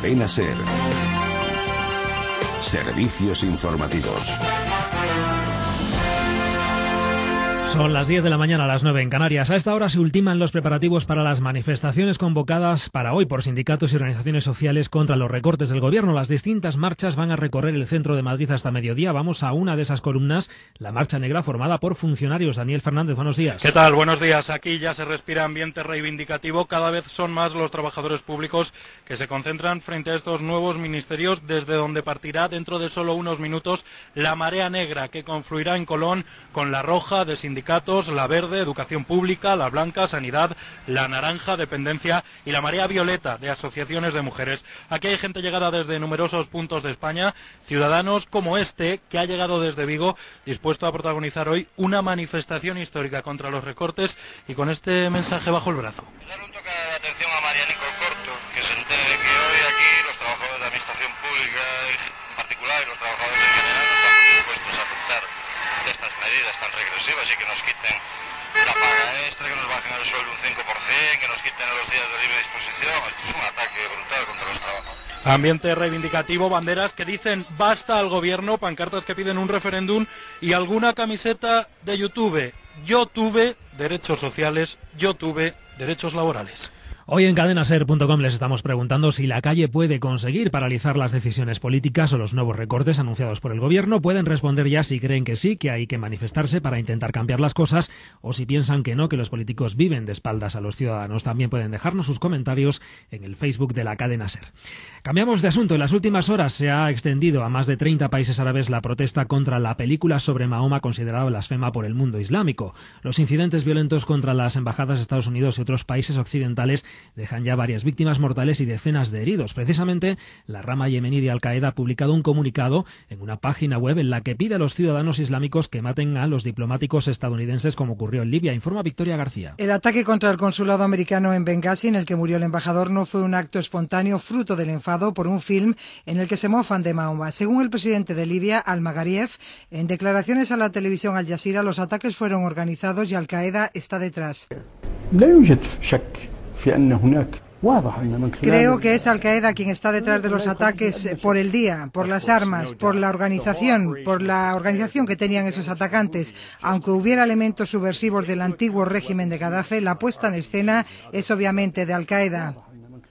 Cadena Ser. Servicios informativos. Son las 10 de la mañana a las 9 en Canarias. A esta hora se ultiman los preparativos para las manifestaciones convocadas para hoy por sindicatos y organizaciones sociales contra los recortes del gobierno. Las distintas marchas van a recorrer el centro de Madrid hasta mediodía. Vamos a una de esas columnas, la marcha negra formada por funcionarios. Daniel Fernández, buenos días. ¿Qué tal? Buenos días. Aquí ya se respira ambiente reivindicativo. Cada vez son más los trabajadores públicos que se concentran frente a estos nuevos ministerios, desde donde partirá dentro de solo unos minutos la marea negra que confluirá en Colón con la roja de sindicatos la verde, educación pública, la blanca, sanidad, la naranja, dependencia y la marea violeta de asociaciones de mujeres. Aquí hay gente llegada desde numerosos puntos de España, ciudadanos como este, que ha llegado desde Vigo, dispuesto a protagonizar hoy una manifestación histórica contra los recortes y con este mensaje bajo el brazo. Dar un toque de atención a Corto, que se entere de que hoy aquí los trabajadores de la administración pública en particular y los trabajadores en general no estamos dispuestos a aceptar estas medidas tan regresivas y que nos quiten la paga extra, que nos bajen el sueldo un 5%, que nos quiten los días de libre disposición. Esto es un ataque brutal contra los trabajadores. Ambiente reivindicativo, banderas que dicen basta al gobierno, pancartas que piden un referéndum y alguna camiseta de YouTube. Yo tuve derechos sociales, yo tuve derechos laborales. Hoy en cadenaser.com les estamos preguntando si la calle puede conseguir paralizar las decisiones políticas o los nuevos recortes anunciados por el gobierno. Pueden responder ya si creen que sí, que hay que manifestarse para intentar cambiar las cosas, o si piensan que no, que los políticos viven de espaldas a los ciudadanos. También pueden dejarnos sus comentarios en el Facebook de la cadena Ser. Cambiamos de asunto. En las últimas horas se ha extendido a más de 30 países árabes la protesta contra la película sobre Mahoma considerado blasfema por el mundo islámico. Los incidentes violentos contra las embajadas de Estados Unidos y otros países occidentales dejan ya varias víctimas mortales y decenas de heridos. Precisamente, la rama yemení de Al-Qaeda ha publicado un comunicado en una página web en la que pide a los ciudadanos islámicos que maten a los diplomáticos estadounidenses como ocurrió en Libia. Informa Victoria García. El ataque contra el consulado americano en Benghazi, en el que murió el embajador, no fue un acto espontáneo fruto del enfado por un film en el que se mofan de Mahoma. Según el presidente de Libia, Al-Maghariev, en declaraciones a la televisión Al Jazeera, los ataques fueron organizados y Al-Qaeda está detrás. Creo que es Al Qaeda quien está detrás de los ataques por el día, por las armas, por la organización, por la organización que tenían esos atacantes. Aunque hubiera elementos subversivos del antiguo régimen de Gaddafi, la puesta en escena es obviamente de Al Qaeda.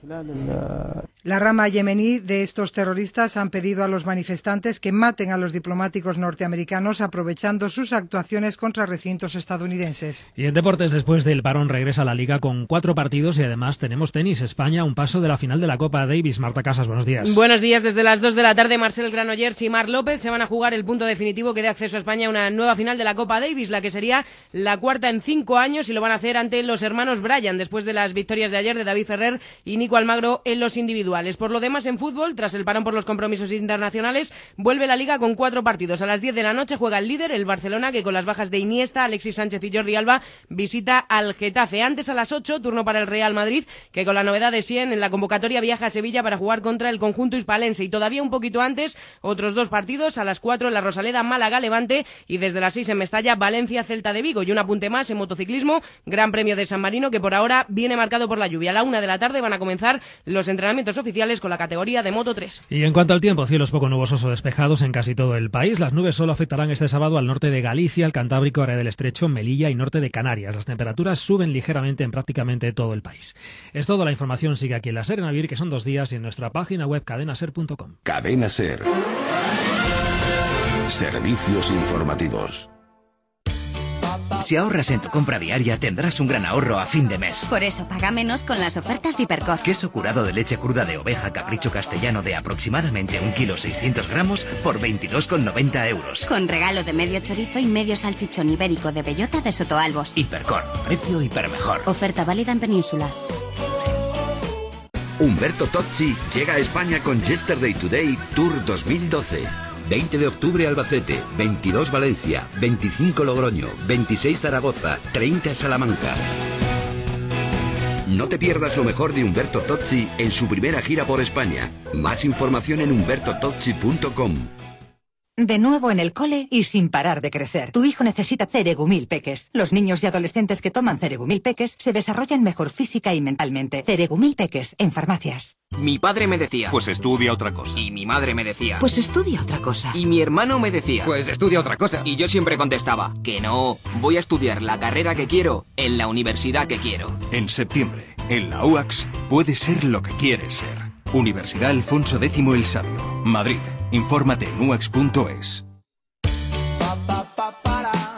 La rama yemení de estos terroristas han pedido a los manifestantes que maten a los diplomáticos norteamericanos aprovechando sus actuaciones contra recintos estadounidenses. Y en deportes, después del parón, regresa a la liga con cuatro partidos y además tenemos tenis. España, un paso de la final de la Copa Davis. Marta Casas, buenos días. Buenos días. Desde las dos de la tarde, Marcel Granollers y Mar López se van a jugar el punto definitivo que dé acceso a España a una nueva final de la Copa Davis, la que sería la cuarta en cinco años y lo van a hacer ante los hermanos Bryan, después de las victorias de ayer de David Ferrer y Nico Almagro en los individuales. Por lo demás, en fútbol, tras el parón por los compromisos internacionales, vuelve la liga con cuatro partidos. A las 10 de la noche juega el líder, el Barcelona, que con las bajas de Iniesta, Alexis Sánchez y Jordi Alba visita al Getafe. Antes a las 8, turno para el Real Madrid, que con la novedad de Sien en la convocatoria viaja a Sevilla para jugar contra el conjunto hispalense. Y todavía un poquito antes, otros dos partidos, a las 4 la Rosaleda, Málaga, Levante y desde las 6 en Mestalla, Valencia, Celta de Vigo. Y un apunte más en motociclismo, Gran Premio de San Marino, que por ahora viene marcado por la lluvia. A la una de la tarde van a comenzar los entrenamientos oficiales con la categoría de Moto 3. Y en cuanto al tiempo, cielos poco nubosos o despejados en casi todo el país. Las nubes solo afectarán este sábado al norte de Galicia, el Cantábrico, área del Estrecho, Melilla y norte de Canarias. Las temperaturas suben ligeramente en prácticamente todo el país. Es todo, la información sigue aquí en la SER en Avir, que son dos días, y en nuestra página web cadenaser.com. Cadena Ser. Servicios informativos. Si ahorras en tu compra diaria, tendrás un gran ahorro a fin de mes. Por eso paga menos con las ofertas de Hipercor. Queso curado de leche cruda de oveja capricho castellano de aproximadamente un kilo 600 gramos por 22,90 euros. Con regalo de medio chorizo y medio salchichón ibérico de bellota de Sotoalbos. Hipercor, precio hiper mejor. Oferta válida en Península. Humberto Tozzi llega a España con Yesterday Today Tour 2012. 20 de octubre Albacete, 22 Valencia, 25 Logroño, 26 Zaragoza, 30 Salamanca. No te pierdas lo mejor de Humberto Tozzi en su primera gira por España. Más información en humbertotozzi.com. De nuevo en el cole y sin parar de crecer. Tu hijo necesita Ceregumil Peques. Los niños y adolescentes que toman Ceregumil Peques se desarrollan mejor física y mentalmente. Ceregumil Peques en farmacias. Mi padre me decía. Pues estudia otra cosa. Y mi madre me decía. Pues estudia otra cosa. Y mi hermano me decía. Pues estudia otra cosa. Y yo siempre contestaba que no. Voy a estudiar la carrera que quiero en la universidad que quiero. En septiembre, en la UAX, puede ser lo que quieres ser. Universidad Alfonso X el Sabio, Madrid. Infórmate en uax.es.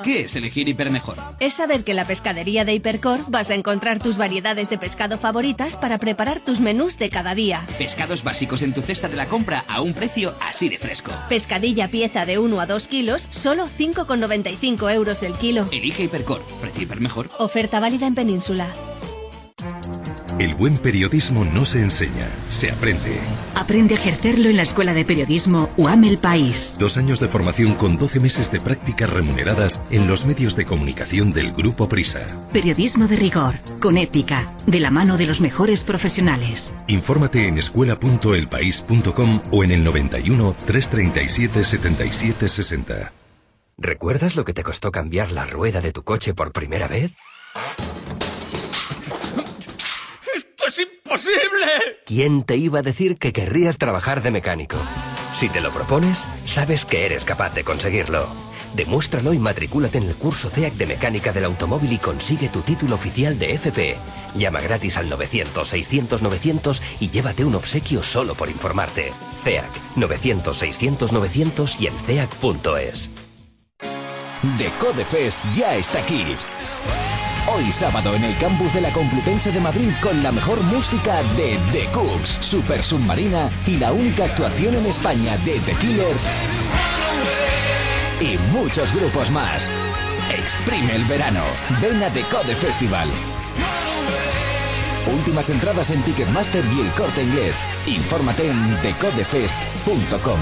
¿Qué es elegir Hipermejor? Es saber que en la pescadería de Hipercor vas a encontrar tus variedades de pescado favoritas para preparar tus menús de cada día. Pescados básicos en tu cesta de la compra a un precio así de fresco. Pescadilla pieza de 1 a 2 kilos, solo 5,95 euros el kilo. Elige Hipercor, precio Hipermejor. Oferta válida en Península. El buen periodismo no se enseña, se aprende. Aprende a ejercerlo en la Escuela de Periodismo UAM El País. Dos años de formación con 12 meses de prácticas remuneradas en los medios de comunicación del Grupo Prisa. Periodismo de rigor, con ética, de la mano de los mejores profesionales. Infórmate en escuela.elpaís.com o en el 91 337 77 60. ¿Recuerdas lo que te costó cambiar la rueda de tu coche por primera vez? ¡Es imposible! ¿Quién te iba a decir que querrías trabajar de mecánico? Si te lo propones, sabes que eres capaz de conseguirlo. Demuéstralo y matricúlate en el curso CEAC de Mecánica del Automóvil y consigue tu título oficial de FP. Llama gratis al 900-600-900 y llévate un obsequio solo por informarte. CEAC 900-600-900 y en CEAC.es. Decodefest ya está aquí. Hoy sábado en el campus de la Complutense de Madrid con la mejor música de The Cooks, Super Submarina y la única actuación en España de The Killers y muchos grupos más. Exprime el verano. Ven a The Code Festival. Últimas entradas en Ticketmaster y el corte inglés. Infórmate en decodefest.com.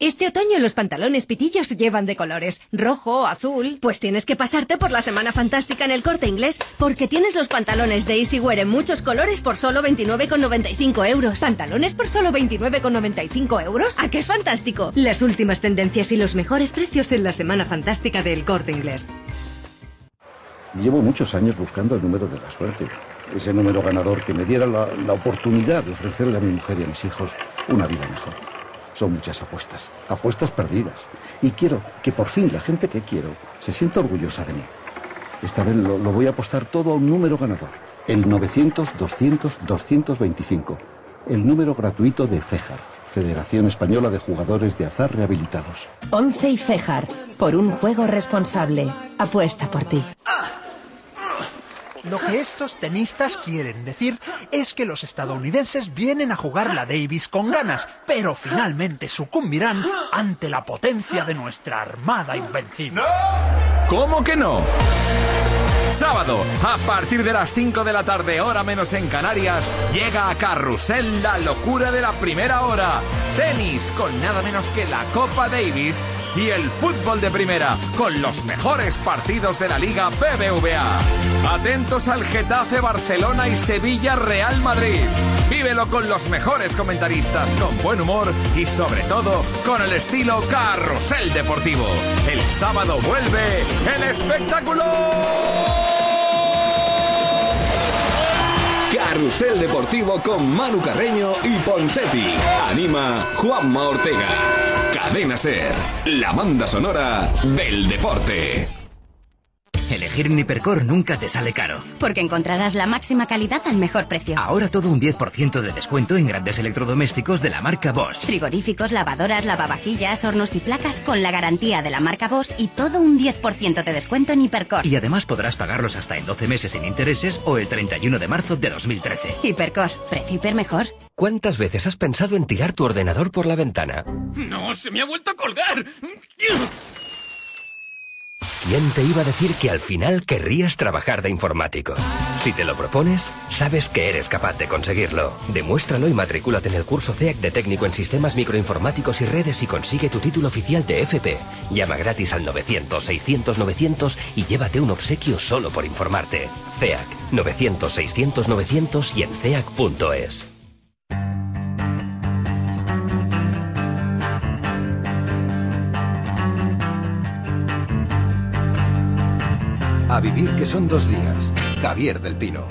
Este otoño los pantalones pitillos se llevan de colores, rojo, azul. Pues tienes que pasarte por la Semana Fantástica en el Corte Inglés, porque tienes los pantalones de Easywear en muchos colores por solo 29,95 euros. ¿Pantalones por solo 29,95 euros? ¿A qué es fantástico? Las últimas tendencias y los mejores precios en la Semana Fantástica del Corte Inglés. Llevo muchos años buscando el número de la suerte, ese número ganador que me diera la, la oportunidad de ofrecerle a mi mujer y a mis hijos una vida mejor. Son muchas apuestas, apuestas perdidas. Y quiero que por fin la gente que quiero se sienta orgullosa de mí. Esta vez lo, voy a apostar todo a un número ganador. El 900-200-225. El número gratuito de FEJAR, Federación Española de Jugadores de Azar Rehabilitados. 11 y Fejar, por un juego responsable. Apuesta por ti. Lo que estos tenistas quieren decir es que los estadounidenses vienen a jugar la Davis con ganas, pero finalmente sucumbirán ante la potencia de nuestra armada invencible. ¿Cómo que no? Sábado, a partir de las 5 de la tarde, hora menos en Canarias, llega a Carrusel la locura de la primera hora. Tenis con nada menos que la Copa Davis y el fútbol de primera con los mejores partidos de la Liga BBVA. Atentos al Getafe Barcelona y Sevilla Real Madrid. Vívelo con los mejores comentaristas, con buen humor y sobre todo con el estilo Carrusel Deportivo. El sábado vuelve el espectáculo. Carrusel Deportivo con Manu Carreño y Ponsetti. Anima Juanma Ortega. Cadena Ser, la banda sonora del deporte. Elegir un Hipercor nunca te sale caro. Porque encontrarás la máxima calidad al mejor precio. Ahora todo un 10% de descuento en grandes electrodomésticos de la marca Bosch. Frigoríficos, lavadoras, lavavajillas, hornos y placas con la garantía de la marca Bosch y todo un 10% de descuento en Hipercor. Y además podrás pagarlos hasta en 12 meses sin intereses o el 31 de marzo de 2013. Hipercor, precio hiper mejor. ¿Cuántas veces has pensado en tirar tu ordenador por la ventana? ¡No! ¡Se me ha vuelto a colgar! ¿Quién te iba a decir que al final querrías trabajar de informático? Si te lo propones, sabes que eres capaz de conseguirlo. Demuéstralo y matricúlate en el curso CEAC de técnico en sistemas microinformáticos y redes y consigue tu título oficial de FP. Llama gratis al 900-600-900 y llévate un obsequio solo por informarte. CEAC 900-600-900 y en CEAC.es. Vivir que son dos días. Javier del Pino.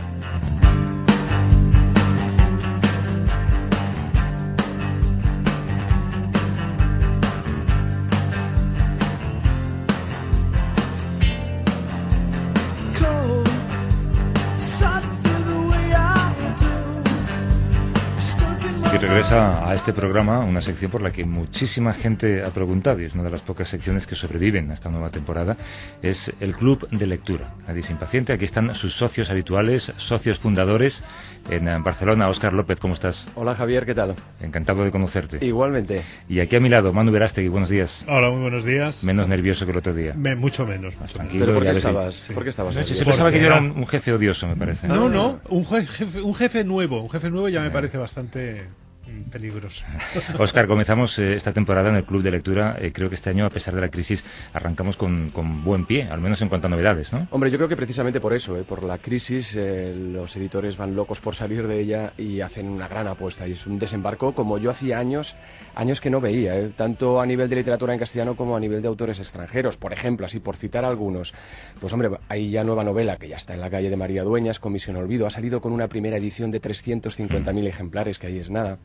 Regresa a este programa una sección por la que muchísima gente ha preguntado y es una de las pocas secciones que sobreviven a esta nueva temporada. Es el Club de Lectura. Nadie es impaciente. Aquí están sus socios habituales, socios fundadores en eh, Barcelona. Óscar López, ¿cómo estás? Hola Javier, ¿qué tal? Encantado de conocerte. Igualmente. Y aquí a mi lado, Manu Verástegui, buenos días. Hola, muy buenos días. Menos nervioso que el otro día. Me- mucho menos, más tranquilo. ¿Pero por qué estabas, ¿por qué estabas No, se pensaba que yo era un, un jefe odioso, me parece. No, no, un je- jefe, un jefe nuevo. Un jefe nuevo ya me parece bastante mm, peligroso. Oscar, comenzamos eh, esta temporada en el Club de Lectura. Eh, creo que este año, a pesar de la crisis, arrancamos con, con buen pie, al menos en cuanto a novedades, ¿no? Hombre, yo creo que precisamente por eso, ¿eh? por la crisis, eh, los editores van locos por salir de ella y hacen una gran apuesta. Y es un desembarco como yo hacía años, años que no veía, ¿eh? tanto a nivel de literatura en castellano como a nivel de autores extranjeros. Por ejemplo, así por citar algunos, pues hombre, hay ya nueva novela que ya está en la calle de María Dueñas, con Misión Olvido. Ha salido con una primera edición de 350.000 ejemplares, que ahí es nada.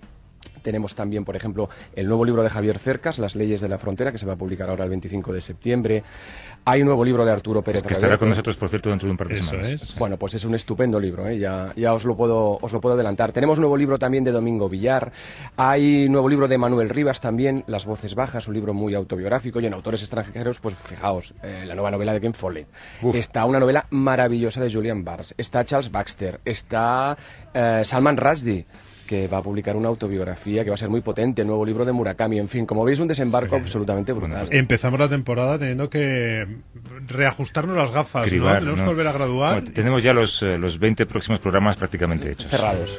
Tenemos también, por ejemplo, el nuevo libro de Javier Cercas, Las leyes de la frontera, que se va a publicar ahora el 25 de septiembre. Hay un nuevo libro de Arturo Pérez que estará Reverte. con nosotros, por cierto, dentro de un par de Eso semanas. es. Bueno, pues es un estupendo libro, ¿eh? ya, ya os, lo puedo, os lo puedo adelantar. Tenemos nuevo libro también de Domingo Villar. Hay nuevo libro de Manuel Rivas también, Las voces bajas, un libro muy autobiográfico. Y en autores extranjeros, pues fijaos, eh, la nueva novela de Ken Follett. Uf. Está una novela maravillosa de Julian Barnes. Está Charles Baxter. Está eh, Salman Rushdie que va a publicar una autobiografía que va a ser muy potente, el nuevo libro de Murakami, en fin, como veis un desembarco absolutamente brutal. Empezamos la temporada teniendo que reajustarnos las gafas, Cribar, ¿no? Tenemos ¿no? que volver a graduar. Bueno, tenemos ya los, eh, los 20 próximos programas prácticamente hechos. Cerrados.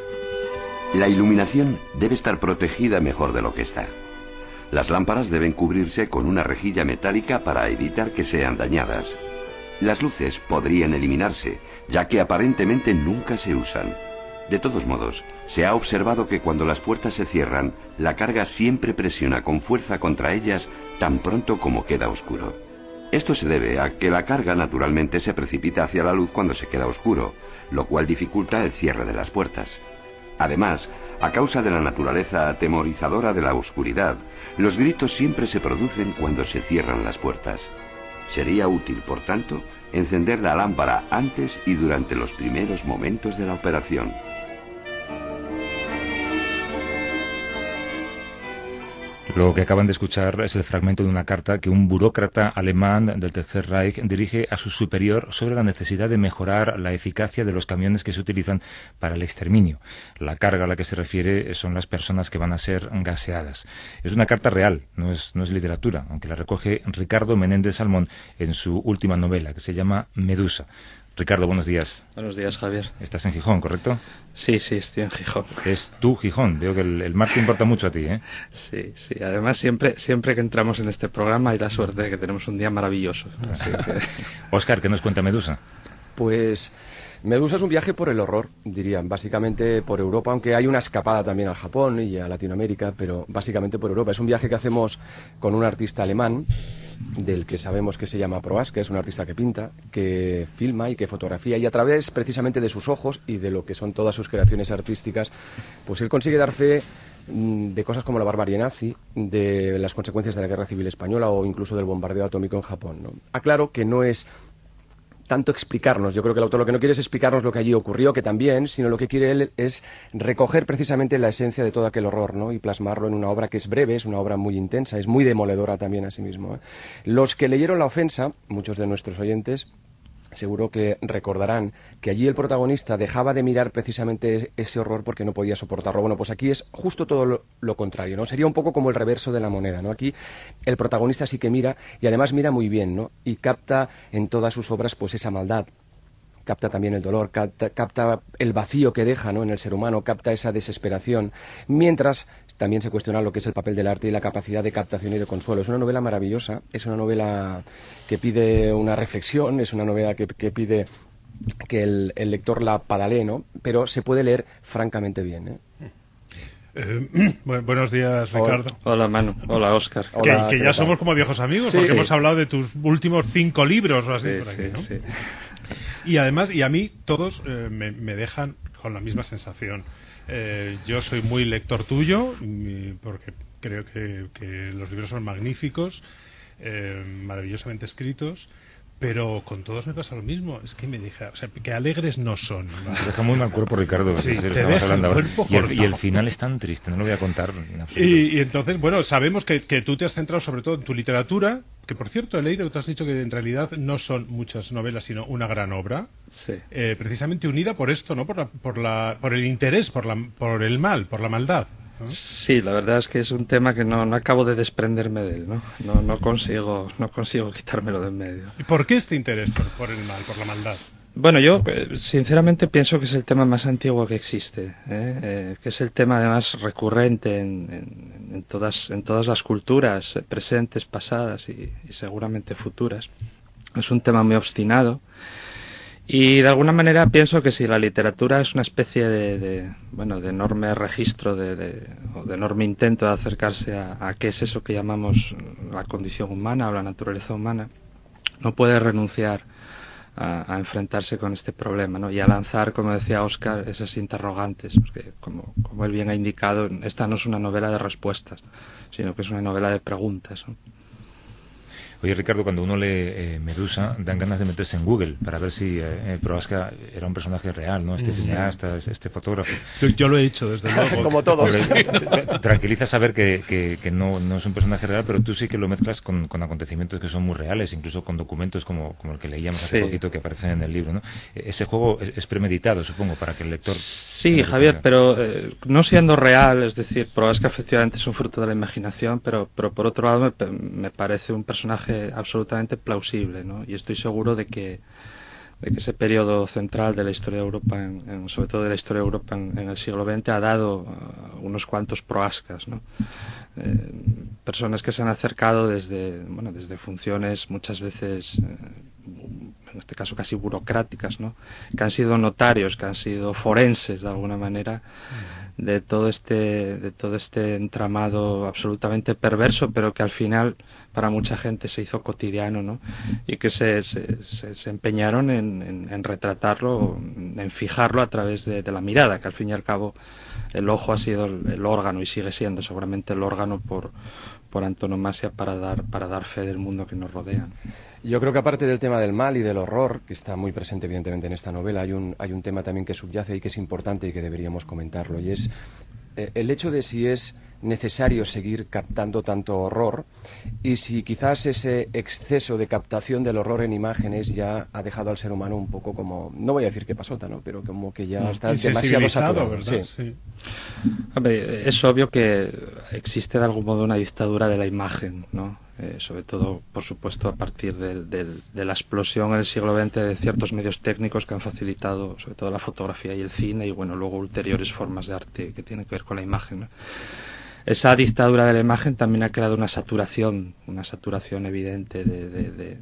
La iluminación debe estar protegida mejor de lo que está. Las lámparas deben cubrirse con una rejilla metálica para evitar que sean dañadas. Las luces podrían eliminarse, ya que aparentemente nunca se usan. De todos modos, se ha observado que cuando las puertas se cierran, la carga siempre presiona con fuerza contra ellas tan pronto como queda oscuro. Esto se debe a que la carga naturalmente se precipita hacia la luz cuando se queda oscuro, lo cual dificulta el cierre de las puertas. Además, a causa de la naturaleza atemorizadora de la oscuridad, los gritos siempre se producen cuando se cierran las puertas. Sería útil, por tanto, encender la lámpara antes y durante los primeros momentos de la operación. Lo que acaban de escuchar es el fragmento de una carta que un burócrata alemán del Tercer Reich dirige a su superior sobre la necesidad de mejorar la eficacia de los camiones que se utilizan para el exterminio. La carga a la que se refiere son las personas que van a ser gaseadas. Es una carta real, no es, no es literatura, aunque la recoge Ricardo Menéndez Salmón en su última novela, que se llama Medusa. Ricardo, buenos días. Buenos días, Javier. Estás en Gijón, ¿correcto? Sí, sí, estoy en Gijón. Es tu Gijón. Veo que el, el mar te importa mucho a ti, ¿eh? Sí, sí. Además, siempre, siempre que entramos en este programa hay la suerte de que tenemos un día maravilloso. Así que- Oscar, ¿qué nos cuenta Medusa? Pues Medusa es un viaje por el horror, dirían, básicamente por Europa, aunque hay una escapada también al Japón y a Latinoamérica, pero básicamente por Europa. Es un viaje que hacemos con un artista alemán, del que sabemos que se llama Proas, que es un artista que pinta, que filma y que fotografía, y a través precisamente de sus ojos y de lo que son todas sus creaciones artísticas, pues él consigue dar fe mm, de cosas como la barbarie nazi, de las consecuencias de la guerra civil española o incluso del bombardeo atómico en Japón. Aclaro que no es tanto explicarnos. Yo creo que el autor lo que no quiere es explicarnos lo que allí ocurrió, que también, sino lo que quiere él es recoger precisamente la esencia de todo aquel horror, ¿no? Y plasmarlo en una obra que es breve, es una obra muy intensa, es muy demoledora también a sí mismo. ¿eh? Los que leyeron La ofensa, muchos de nuestros oyentes, seguro que recordarán que allí el protagonista dejaba de mirar precisamente ese horror porque no podía soportarlo. Bueno, pues aquí es justo todo lo, lo contrario, ¿no? Sería un poco como el reverso de la moneda, ¿no? Aquí el protagonista sí que mira y además mira muy bien, ¿no? Y capta en todas sus obras pues esa maldad, capta también el dolor, capta, capta, el vacío que deja ¿no? en el ser humano, capta esa desesperación, mientras también se cuestiona lo que es el papel del arte y la capacidad de captación y de consuelo. Es una novela maravillosa, es una novela que pide una reflexión, es una novela que, que pide que el, el, lector la padalee, ¿no? pero se puede leer francamente bien. ¿eh? Eh, bueno, buenos días, Ricardo. Hola, Manu. Hola, Oscar. Que, que ya somos como viejos amigos, Sí, porque sí. hemos hablado de tus últimos cinco libros o así Sí, por aquí, sí, ¿no? sí. Y además, y a mí todos eh, me, me dejan con la misma sensación. Eh, yo soy muy lector tuyo, porque creo que, que los libros son magníficos, eh, maravillosamente escritos, pero con todos me pasa lo mismo. Es que me deja, o sea, que alegres no son. Te deja muy mal cuerpo, Ricardo. Sí, te deja hablando el ahora. cuerpo Y el, y el final es tan triste, no lo voy a contar en absoluto. Y, y entonces, bueno, sabemos que, que tú te has centrado sobre todo en tu literatura, que por cierto he leído que tú has dicho que en realidad no son muchas novelas, sino una gran obra, Sí. eh, precisamente unida por esto, ¿no? Por, la, por, la, por el interés, por, la, por el mal, por la maldad. Sí, la verdad es que es un tema que no, no acabo de desprenderme de él, ¿no? No, no consigo, no consigo quitármelo de en medio. ¿Y por qué este interés por, por el mal, por la maldad? Bueno, yo eh, sinceramente pienso que es el tema más antiguo que existe, ¿eh? Eh, que es el tema además recurrente en, en- en todas, en todas las culturas, eh, presentes, pasadas y, y seguramente futuras. Es un tema muy obstinado y de alguna manera pienso que si la literatura es una especie de, bueno, de enorme registro, de, de- o de enorme intento de acercarse a, qué es eso que llamamos la condición humana o la naturaleza humana, no puede renunciar a, enfrentarse con este problema ¿no? y a lanzar, como decía Oscar, esas interrogantes, porque como, como él bien ha indicado, esta no es una novela de respuestas, sino que es una novela de preguntas. Oye, Ricardo, cuando uno lee eh, Medusa, dan ganas de meterse en Google para ver si eh, eh, era un personaje real, ¿no? Este Sí. cineasta, este fotógrafo. Yo, yo lo he hecho, desde luego. Como todos. Tranquiliza saber que, que- que no, no es un personaje real, pero tú sí que lo mezclas con, con acontecimientos que son muy reales, incluso con documentos como, como el que leíamos hace Sí. poquito que aparecen en el libro. ¿no? E- Ese juego es, es premeditado, supongo, para que el lector. Sí, Javier, pero eh, no siendo real, es decir, Prohaska efectivamente es un fruto de la imaginación, pero, pero por otro lado me, pe- me parece un personaje absolutamente plausible, ¿no? Y estoy seguro de que, de que ese periodo central de la historia de Europa, en- en- sobre todo de la historia de Europa en, en el siglo XX, ha dado uh, unos cuantos Prohaskas, ¿no? Eh, personas que se han acercado desde, bueno, desde funciones muchas veces, eh, en este caso casi burocráticas, ¿no? que han sido notarios, que han sido forenses de alguna manera, de todo este, de todo este entramado absolutamente perverso, pero que al final para mucha gente se hizo cotidiano, ¿no? Y que se, se, se- empeñaron en, en- retratarlo, en fijarlo a través de, la mirada, que al fin y al cabo el ojo ha sido el, el órgano y sigue siendo seguramente el órgano por, por antonomasia para dar, para dar fe del mundo que nos rodea. Yo creo que aparte del tema del mal y del horror, que está muy presente evidentemente en esta novela, hay un, hay un tema también que subyace y que es importante y que deberíamos comentarlo, y es eh, el hecho de si es necesario seguir captando tanto horror y si quizás ese exceso de captación del horror en imágenes ya ha dejado al ser humano un poco como, no voy a decir que pasota, ¿no? pero como que ya está demasiado saturado. ¿verdad? sí. Sí. Hombre, es obvio que existe de algún modo una dictadura de la imagen, ¿no? Eh, sobre todo, por supuesto, a partir de la explosión en el siglo XX de ciertos medios técnicos que han facilitado, sobre todo, la fotografía y el cine, y bueno, luego ulteriores formas de arte que tienen que ver con la imagen. Esa dictadura de la imagen también ha creado una saturación, una saturación evidente de,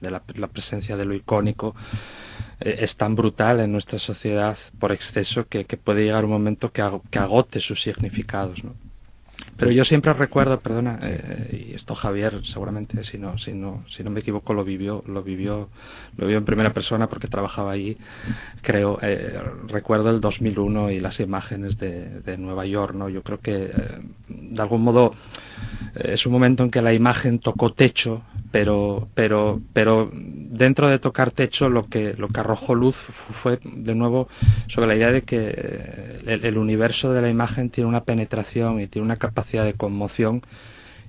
la, presencia de lo icónico. Eh, es tan brutal en nuestra sociedad por exceso que, puede llegar un momento que, ag- que agote sus significados. Pero yo siempre recuerdo, perdona, eh, y esto Javier seguramente, si no, si no, si no me equivoco, lo vivió, lo vivió, lo vivió en primera persona porque trabajaba allí. Creo, eh, recuerdo el 2001 y las imágenes de, de Nueva York, ¿no? Yo creo que eh, de algún modo eh, es un momento en que la imagen tocó techo, pero, pero, pero dentro de tocar techo lo que, lo que arrojó luz fu- fue de nuevo sobre la idea de que eh, el, el universo de la imagen tiene una penetración y tiene una capacidad de conmoción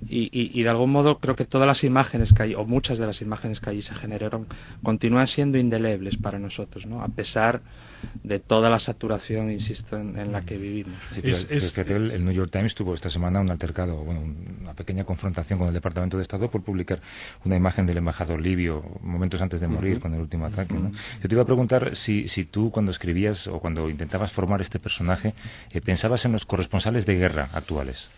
y, y- y de algún modo creo que todas las imágenes que hay, o muchas de las imágenes que allí se generaron, continúan siendo indelebles para nosotros, ¿no? A pesar de toda la saturación, insisto, en, en la que vivimos. Sí, pero fíjate, el, el New York Times tuvo esta semana un altercado, bueno, una pequeña confrontación con el Departamento de Estado por publicar una imagen del embajador libio momentos antes de morir con el último ataque. ¿no? Yo te iba a preguntar si, si tú cuando escribías o cuando intentabas formar este personaje eh, pensabas en los corresponsales de guerra actuales.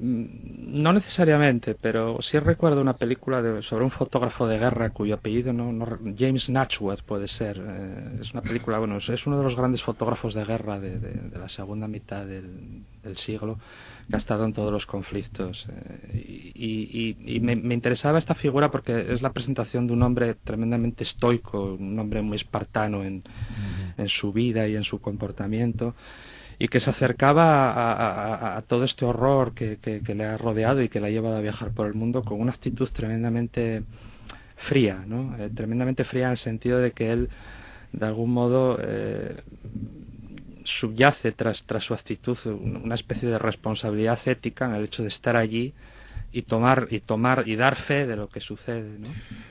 Mm, no necesariamente, pero sí recuerdo una película de, sobre un fotógrafo de guerra cuyo apellido no, no James Natchworth puede ser. Eh, es una película, bueno, es, uno de los grandes fotógrafos de guerra de, de, la segunda mitad del, del, siglo que ha estado en todos los conflictos. Eh, y, y, y me, me, interesaba esta figura porque es la presentación de un hombre tremendamente estoico, un hombre muy espartano en, en su vida y en su comportamiento y que se acercaba a, todo este horror que, le ha rodeado y que le ha llevado a viajar por el mundo con una actitud tremendamente fría, ¿no? Eh, tremendamente fría en el sentido de que él, de algún modo, eh, subyace tras, tras su actitud una especie de responsabilidad ética en el hecho de estar allí y tomar y tomar y dar fe de lo que sucede. ¿no?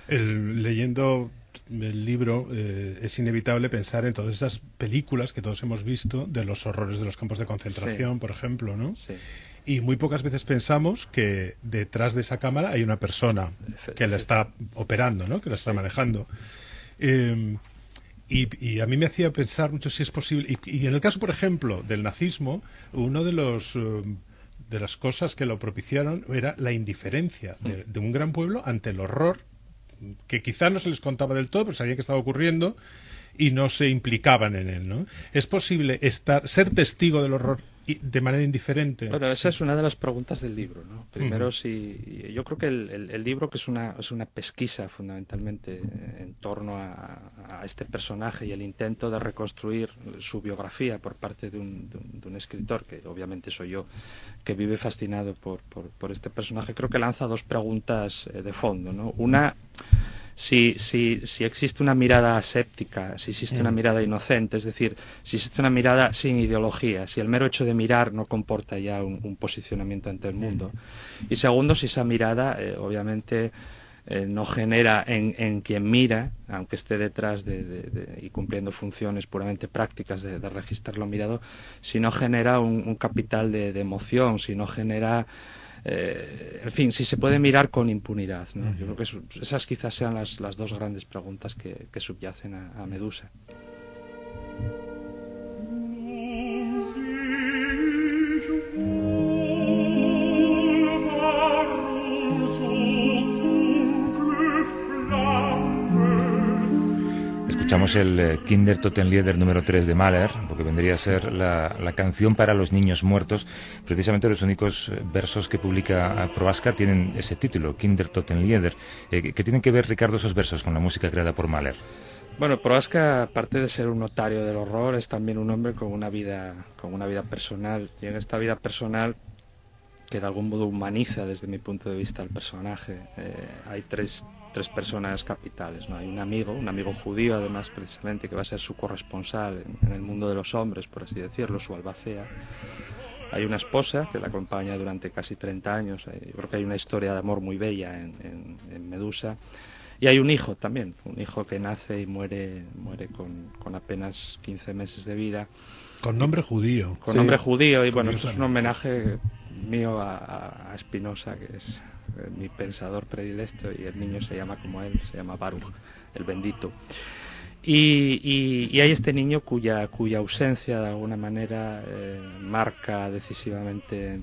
Leyendo el libro eh, es inevitable pensar en todas esas películas que todos hemos visto de los horrores de los campos de concentración, por ejemplo, ¿no? Y muy pocas veces pensamos que detrás de esa cámara hay una persona que la está operando, ¿no? Que la está manejando. Em, y, a mí me hacía pensar mucho si es posible. Y, en el caso, por ejemplo, del nazismo, uno de los em, de las cosas que lo propiciaron era la indiferencia de un gran pueblo ante el horror que quizá no se les contaba del todo, pero sabían que estaba ocurriendo y no se implicaban en él, ¿no? Es posible estar, ser testigo del horror de manera indiferente. Bueno, esa es una de las preguntas del libro, ¿no? Primero, si yo creo que el, libro que es una es una pesquisa fundamentalmente en torno a, este personaje y el intento de reconstruir su biografía por parte de un, de un, escritor que obviamente soy yo que vive fascinado por, por, por este personaje. Creo que lanza dos preguntas eh, de fondo, ¿no? Una si, si, si existe una mirada aséptica, si existe una mm. mirada inocente, es decir, si existe una mirada sin ideología, si el mero hecho de mirar no comporta ya un, posicionamiento ante el mm. mundo. Y segundo, si esa mirada, eh, obviamente, eh, no genera en, en, quien mira, aunque esté detrás de, y cumpliendo funciones puramente prácticas de, registrar lo mirado, si no genera un, un capital de, emoción, si no genera eh, en fin, si se puede mirar con impunidad. ¿no? Yo creo que esas quizás sean las, las dos grandes preguntas que, que subyacen a, a Medusa. Escuchamos el eh, Kinder Totenlieder número 3 de Mahler, porque vendría a ser la, canción para los niños muertos. Precisamente los únicos eh, versos que publica Proaska tienen ese título, Kinder Totenlieder. Eh, ¿Qué tienen que ver, Ricardo, esos versos con la música creada por Mahler? Bueno, Proaska, aparte de ser un notario del horror, es también un hombre con una vida, con una vida personal. Y en esta vida personal que de algún modo humaniza desde mi punto de vista al personaje. hay tres tres personas capitales. ¿no? Hay un amigo, un amigo judío además precisamente, que va a ser su corresponsal en, el mundo de los hombres, por así decirlo, su albacea. Hay una esposa que la acompaña durante casi 30 años. Eh, yo creo que hay una historia de amor muy bella en, Medusa. Y hay un hijo también, un hijo que nace y muere, muere con, con apenas 15 meses de vida. Con nombre judío. Con nombre judío. Y bueno, esto es un homenaje mío a, a Spinoza, que es eh, mi pensador predilecto, y el niño se llama como él, se llama Baruch, el bendito. Y, y, hay este niño cuya, cuya ausencia de alguna manera eh, marca decisivamente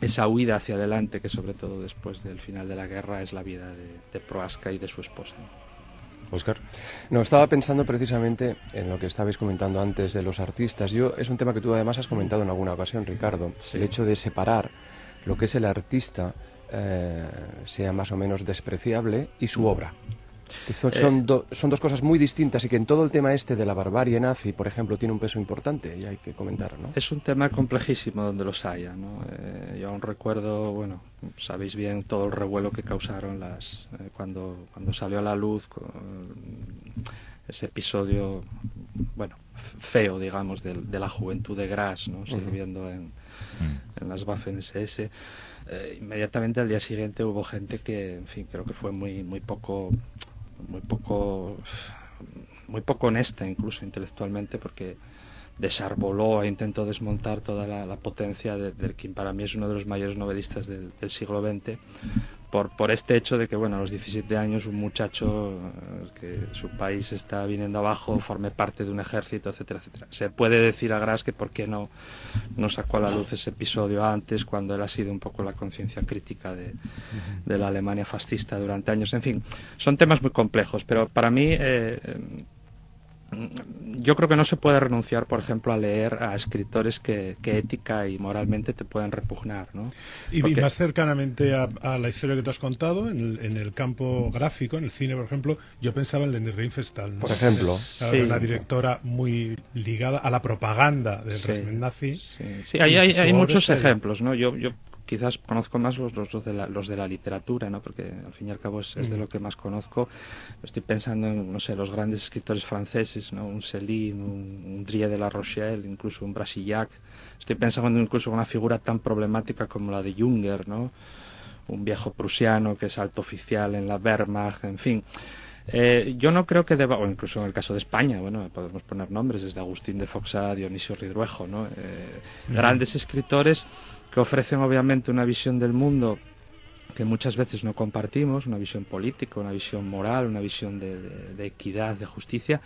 esa huida hacia adelante que sobre todo después del final de la guerra es la vida de, de Proaska y de su esposa. Oscar. No, estaba pensando precisamente en lo que estabais comentando antes de los artistas. Yo es un tema que tú además has comentado en alguna ocasión, Ricardo, el hecho de separar lo que es el artista eh, sea más o menos despreciable y su obra. Son, eh, son, dos cosas muy distintas y que en todo el tema este de la barbarie nazi, por ejemplo, tiene un peso importante y hay que comentarlo. Es un tema complejísimo donde los haya. ¿no? Eh, yo aún recuerdo, bueno, sabéis bien todo el revuelo que causaron las cuando, cuando salió a la luz ese episodio, bueno, feo, digamos, de, de la juventud de Gras, ¿no? sirviendo en, mm. en las Waffen SS. Eh, inmediatamente al día siguiente hubo gente que, en fin, creo que fue muy, muy poco, muy poco, muy poco honesta incluso intelectualmente porque desarboló e intentó desmontar toda la, potencia de, del quien para mí es uno de los mayores novelistas del, siglo XX por, por este hecho de que, bueno, a los 17 años un muchacho eh, que su país está viniendo abajo forme parte de un ejército, etcétera, etcétera. Se puede decir a Gras que por qué no, no sacó a la luz ese episodio antes, cuando él ha sido un poco la conciencia crítica de, la Alemania fascista durante años. En fin, son temas muy complejos, pero para mí... Eh, yo creo que no se puede renunciar, por ejemplo, a leer a escritores que, ética y moralmente te pueden repugnar. ¿no? Y, más cercanamente a, la historia que tú has contado, en el, campo gráfico, en el cine, por ejemplo, yo pensaba en Leni Riefenstahl. Por ejemplo. La, directora muy ligada a la propaganda del régimen nazi. Sí, hay, hay, muchos ejemplos. ¿no? Yo, yo quizás conozco más los, los, de la, los de la literatura, ¿no? porque al fin y al cabo es, de lo que más conozco. Estoy pensando en, no sé, los grandes escritores franceses, ¿no? un Céline, un, un de la Rochelle, incluso un Brasillac. Estoy pensando incluso en una figura tan problemática como la de Junger, ¿no? un viejo prusiano que es alto oficial en la Wehrmacht, en fin. Eh, yo no creo que deba, o incluso en el caso de España, bueno, podemos poner nombres desde Agustín de Foxa a Dionisio Ridruejo, ¿no? Eh, grandes escritores que ofrecen obviamente una visión del mundo que muchas veces no compartimos, una visión política, una visión moral, una visión de equidad, de justicia,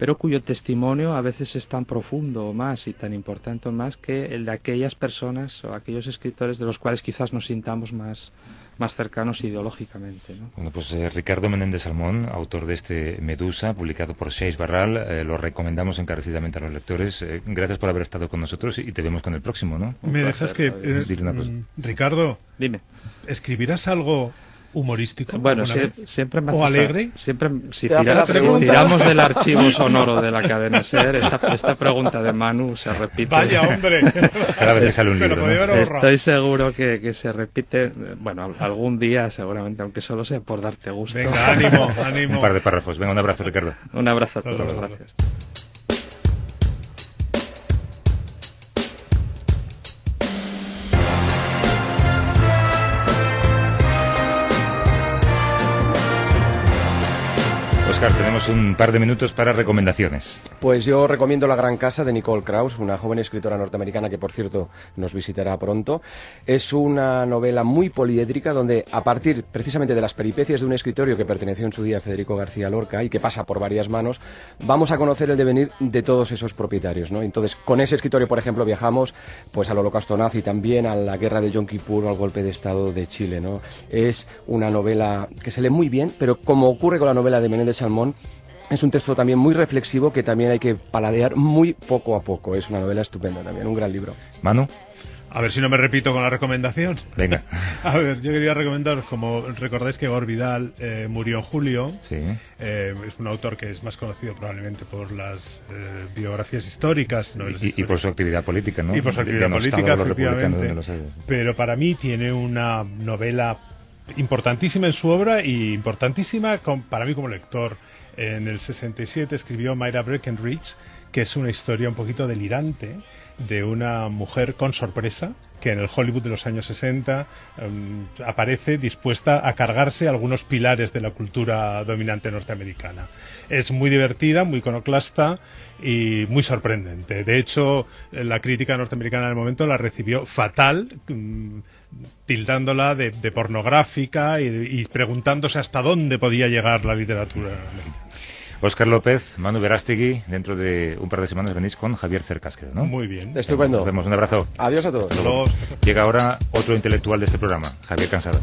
pero cuyo testimonio a veces es tan profundo o más y tan importante o más que el de aquellas personas o aquellos escritores de los cuales quizás nos sintamos más, más cercanos ideológicamente. ¿no? Bueno, pues eh, Ricardo Menéndez Salmón, autor de este Medusa, publicado por Seis Barral, eh, lo recomendamos encarecidamente a los lectores. Eh, gracias por haber estado con nosotros y te vemos con el próximo, ¿no? Me dejas que... Mm, Ricardo, dime. ¿Escribirás algo humorístico bueno siempre o alegre. siempre si tiramos del archivo sonoro de la cadena ser esta, pregunta de Manu se repite. Vaya hombre. Cada vez sale un libro estoy seguro que, se repite bueno algún día seguramente aunque solo sea por darte gusto. Venga ánimo ánimo. Un par de párrafos. Venga un abrazo Ricardo. Un abrazo a todos gracias un par de minutos para recomendaciones. Pues yo recomiendo La Gran Casa de Nicole Krauss, una joven escritora norteamericana que, por cierto, nos visitará pronto. Es una novela muy poliédrica donde, a partir precisamente de las peripecias de un escritorio que perteneció en su día a Federico García Lorca y que pasa por varias manos, vamos a conocer el devenir de todos esos propietarios. ¿no? Entonces, con ese escritorio, por ejemplo, viajamos pues al holocausto nazi, también a la guerra de Yom Kippur al golpe de Estado de Chile. ¿no? Es una novela que se lee muy bien, pero como ocurre con la novela de Menéndez es un texto también muy reflexivo que también hay que paladear muy poco a poco. Es una novela estupenda también, un gran libro. Manu. A ver si no me repito con la recomendación. Venga. A ver, yo quería recomendaros, como recordáis que Gore Vidal eh, murió en julio. Sí. Eh, es un autor que es más conocido probablemente por las eh, biografías históricas, y, por su actividad política, ¿no? Y por su actividad política, efectivamente. Pero para mí tiene una novela importantísima en su obra y importantísima para mí como lector. En el 67 escribió Myra Breckenridge, que es una historia un poquito delirante de una mujer con sorpresa que en el Hollywood de los años 60 em, aparece dispuesta a cargarse algunos pilares de la cultura dominante norteamericana. Es muy divertida, muy iconoclasta y muy sorprendente. De hecho, la crítica norteamericana en el momento la recibió fatal, mm, tildándola de, pornográfica y, y, preguntándose hasta dónde podía llegar la literatura americana. Óscar López, Manu Verástegui, dentro de un par de semanas venís con Javier Cercas, creo, ¿no? Muy bien. Estupendo. Nos vemos, un abrazo. Adiós a todos. Llega ahora otro intelectual de este programa, Javier Cansado.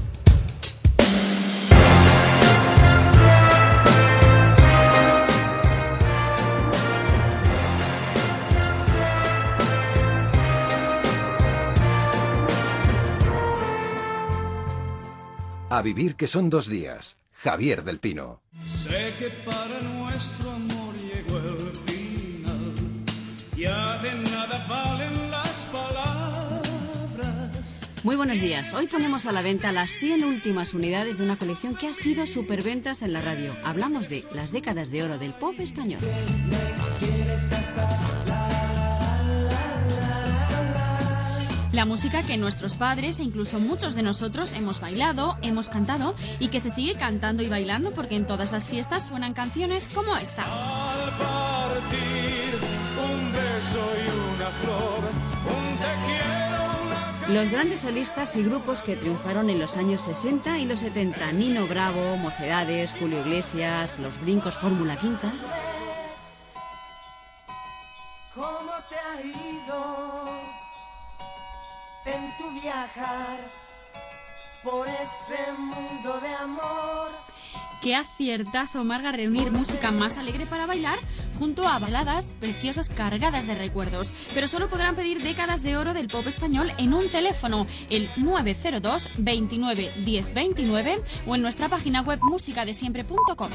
A vivir que son dos días. Javier del Pino. Sé que para nuestro amor llegó el final. Ya de nada valen las palabras. Muy buenos días. Hoy ponemos a la venta las 100 últimas unidades de una colección que ha sido superventas en la radio. Hablamos de las décadas de oro del pop español. La música que nuestros padres e incluso muchos de nosotros hemos bailado, hemos cantado y que se sigue cantando y bailando porque en todas las fiestas suenan canciones como esta. Al partir, un beso y una flor, un te quiero, una Los grandes solistas y grupos que triunfaron en los años 60 y los 70. Nino Bravo, Mocedades, Julio Iglesias, Los Brincos, Fórmula Quinta. ¿Cómo te ha ido en tu viajar por ese mundo de amor? Qué aciertazo, Marga, reunir música más alegre para bailar junto a baladas preciosas cargadas de recuerdos. Pero solo podrán pedir décadas de oro del pop español en un teléfono, el 902 29 10 29 o en nuestra página web musicadesiempre.com.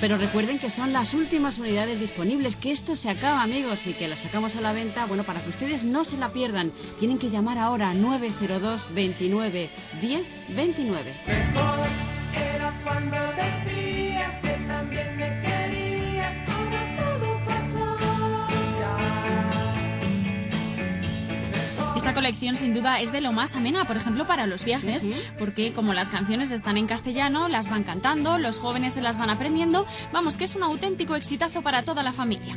Pero recuerden que son las últimas unidades disponibles, que esto se acaba, amigos, y que las sacamos a la venta. Bueno, para que ustedes no se la pierdan, tienen que llamar ahora 902 29 10 29. Colección sin duda es de lo más amena, por ejemplo, para los viajes, porque como las canciones están en castellano, las van cantando, los jóvenes se las van aprendiendo, vamos, que es un auténtico exitazo para toda la familia.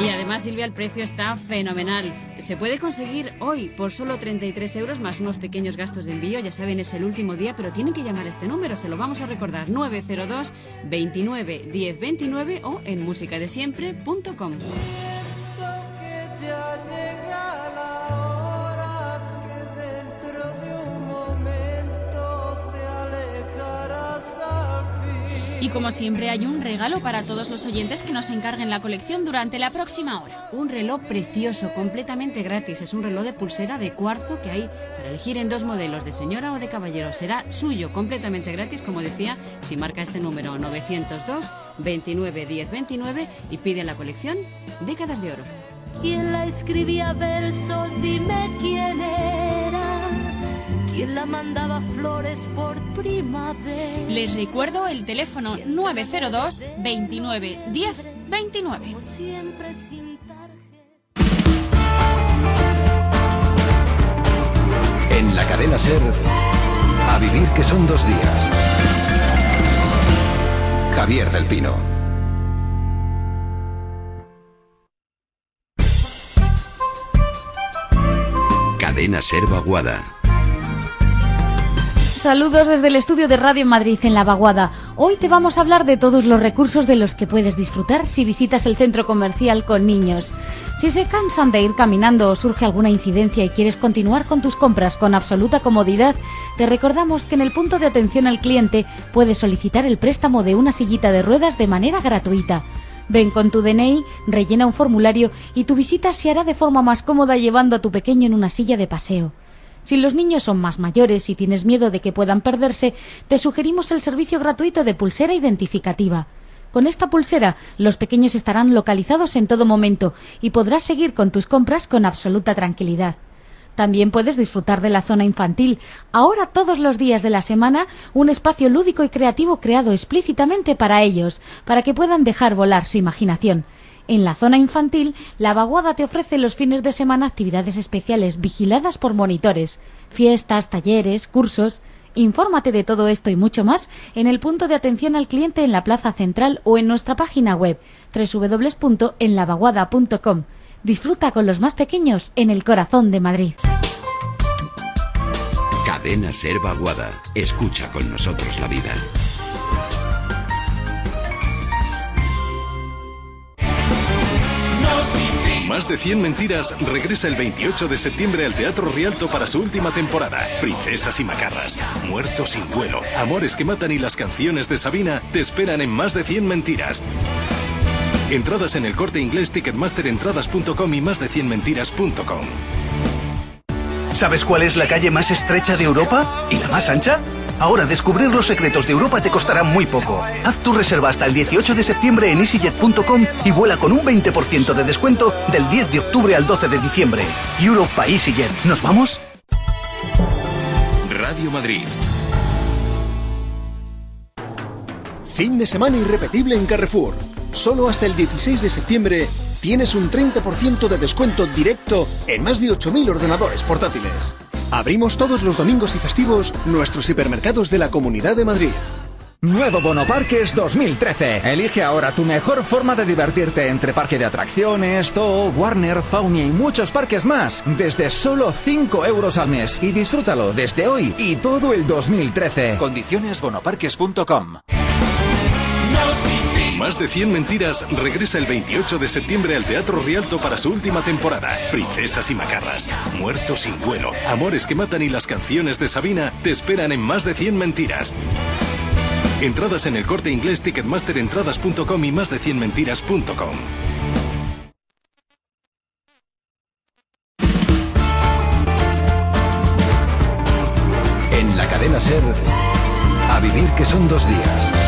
Y además, Silvia, el precio está fenomenal. Se puede conseguir hoy por solo 33 euros más unos pequeños gastos de envío. Ya saben, es el último día, pero tienen que llamar a este número. Se lo vamos a recordar: 902 29 10 29 o en musicadesiempre.com. Y como siempre, hay un regalo para todos los oyentes que nos encarguen la colección durante la próxima hora. Un reloj precioso, completamente gratis. Es un reloj de pulsera de cuarzo que hay para elegir en dos modelos, de señora o de caballero. Será suyo, completamente gratis, como decía, si marca este número 902 29 10 29 y pide la colección Décadas de Oro. ¿Quién la escribía versos? Dime quién era. ¿Quién la mandaba flores por primavera? Les recuerdo el teléfono 902 29 10 29. Siempre sin En la cadena Ser, a vivir que son dos días. Javier del Pino. Cadena Ser Vaguada. Saludos desde el estudio de Radio Madrid en La Vaguada. Hoy te vamos a hablar de todos los recursos de los que puedes disfrutar si visitas el centro comercial con niños. Si se cansan de ir caminando o surge alguna incidencia y quieres continuar con tus compras con absoluta comodidad, te recordamos que en el punto de atención al cliente puedes solicitar el préstamo de una sillita de ruedas de manera gratuita. Ven con tu DNI, rellena un formulario y tu visita se hará de forma más cómoda llevando a tu pequeño en una silla de paseo. Si los niños son más mayores y tienes miedo de que puedan perderse, te sugerimos el servicio gratuito de pulsera identificativa. Con esta pulsera, los pequeños estarán localizados en todo momento y podrás seguir con tus compras con absoluta tranquilidad. También puedes disfrutar de la zona infantil, ahora todos los días de la semana, un espacio lúdico y creativo creado explícitamente para ellos, para que puedan dejar volar su imaginación. En la zona infantil, la vaguada te ofrece los fines de semana actividades especiales vigiladas por monitores, fiestas, talleres, cursos. Infórmate de todo esto y mucho más en el punto de atención al cliente en la Plaza Central o en nuestra página web www.enlavaguada.com. Disfruta con los más pequeños en el corazón de Madrid. Cadena Ser Vaguada. Escucha con nosotros la vida. Más de 100 Mentiras regresa el 28 de septiembre al Teatro Rialto para su última temporada. Princesas y macarras, muertos sin duelo, amores que matan y las canciones de Sabina te esperan en Más de 100 Mentiras. Entradas en el corte inglés ticketmasterentradas.com y más de 100mentiras.com. ¿Sabes cuál es la calle más estrecha de Europa? ¿Y la más ancha? Ahora descubrir los secretos de Europa te costará muy poco. Haz tu reserva hasta el 18 de septiembre en easyjet.com y vuela con un 20% de descuento del 10 de octubre al 12 de diciembre. Europa EasyJet. ¿Nos vamos? Radio Madrid. Fin de semana irrepetible en Carrefour. Solo hasta el 16 de septiembre tienes un 30% de descuento directo en más de 8.000 ordenadores portátiles. Abrimos todos los domingos y festivos nuestros hipermercados de la Comunidad de Madrid. Nuevo Bono Parques 2013. Elige ahora tu mejor forma de divertirte entre parque de atracciones, Zoo, Warner, Faunia y muchos parques más desde solo 5 euros al mes y disfrútalo desde hoy y todo el 2013. Condiciones bonoparques.com. Más de 100 mentiras regresa el 28 de septiembre al Teatro Rialto para su última temporada. Princesas y macarras, muertos sin duelo, amores que matan y las canciones de Sabina te esperan en Más de 100 mentiras. Entradas en el corte inglés ticketmasterentradas.com y más de 100mentiras.com. En la cadena Ser, a vivir que son dos días.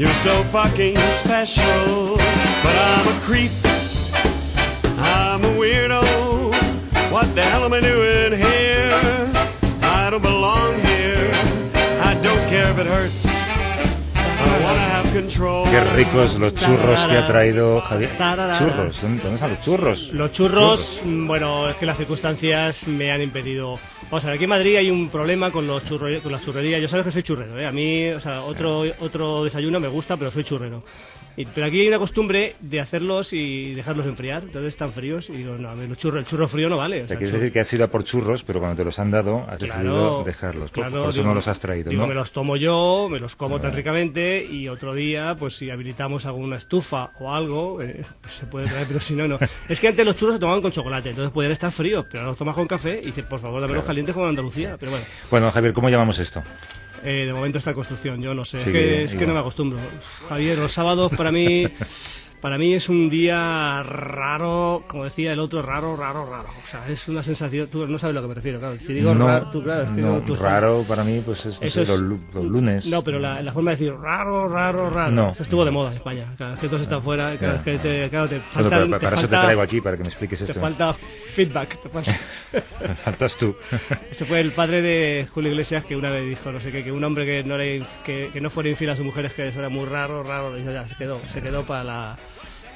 You're so fucking special. But I'm a creep. I'm a weirdo. What the hell am I doing here? I don't belong here. I don't care if it hurts. Qué ricos los churros que ha traído Javier. Churros, ¿dónde están los churros? Los churros, mm, bueno, es que las circunstancias me han impedido. Vamos a ver, aquí en Madrid hay un problema con los churros, con las churrerías. Yo sabes que soy churrero, ¿eh? A mí, o sea, otro, otro desayuno me gusta, pero soy churrero. Pero aquí hay una costumbre de hacerlos y dejarlos enfriar. Entonces están fríos y digo, no, a ver, los churros, el churro frío no vale. o sea, quieres decir que has ido a por churros, pero cuando te los han dado has decidido dejarlos. Claro, por eso digo, no los has traído, digo, ¿no? me los tomo yo, me los como tan Ah. ricamente y otro día, pues si habilitamos alguna estufa o algo, eh, pues se puede traer, pero si no, no. Es que antes los churros se tomaban con chocolate, entonces podían estar fríos, pero ahora los tomas con café y dices, por favor, dame los Claro. calientes como en Andalucía. Pero bueno, Bueno, Javier, ¿cómo llamamos esto? Eh, de momento está en construcción, yo no sé. Sí, es que, es que no me acostumbro. Javier, los sábados para mí... Para mí es un día raro, como decía el otro, raro, raro, raro. O sea, es una sensación. Tú no sabes a lo que me refiero, claro. Si digo no, raro, tú, claro, tú- raro para mí pues es, Eso los, lu- los lunes. No, pero la, la forma de decir raro, raro, raro. No. Eso estuvo de moda en España. Cada vez que todos están fuera, cada vez que te, claro, te Bueno, faltan, pero te para eso te traigo aquí, para que me expliques Te esto. falta feedback. Faltas tú. Este fue el padre de Julio Iglesias que una vez dijo, no sé qué, que un hombre que no, le, que, que no fuera infiel a sus mujeres, que eso era muy raro, raro. Y ya, se quedó, se quedó para la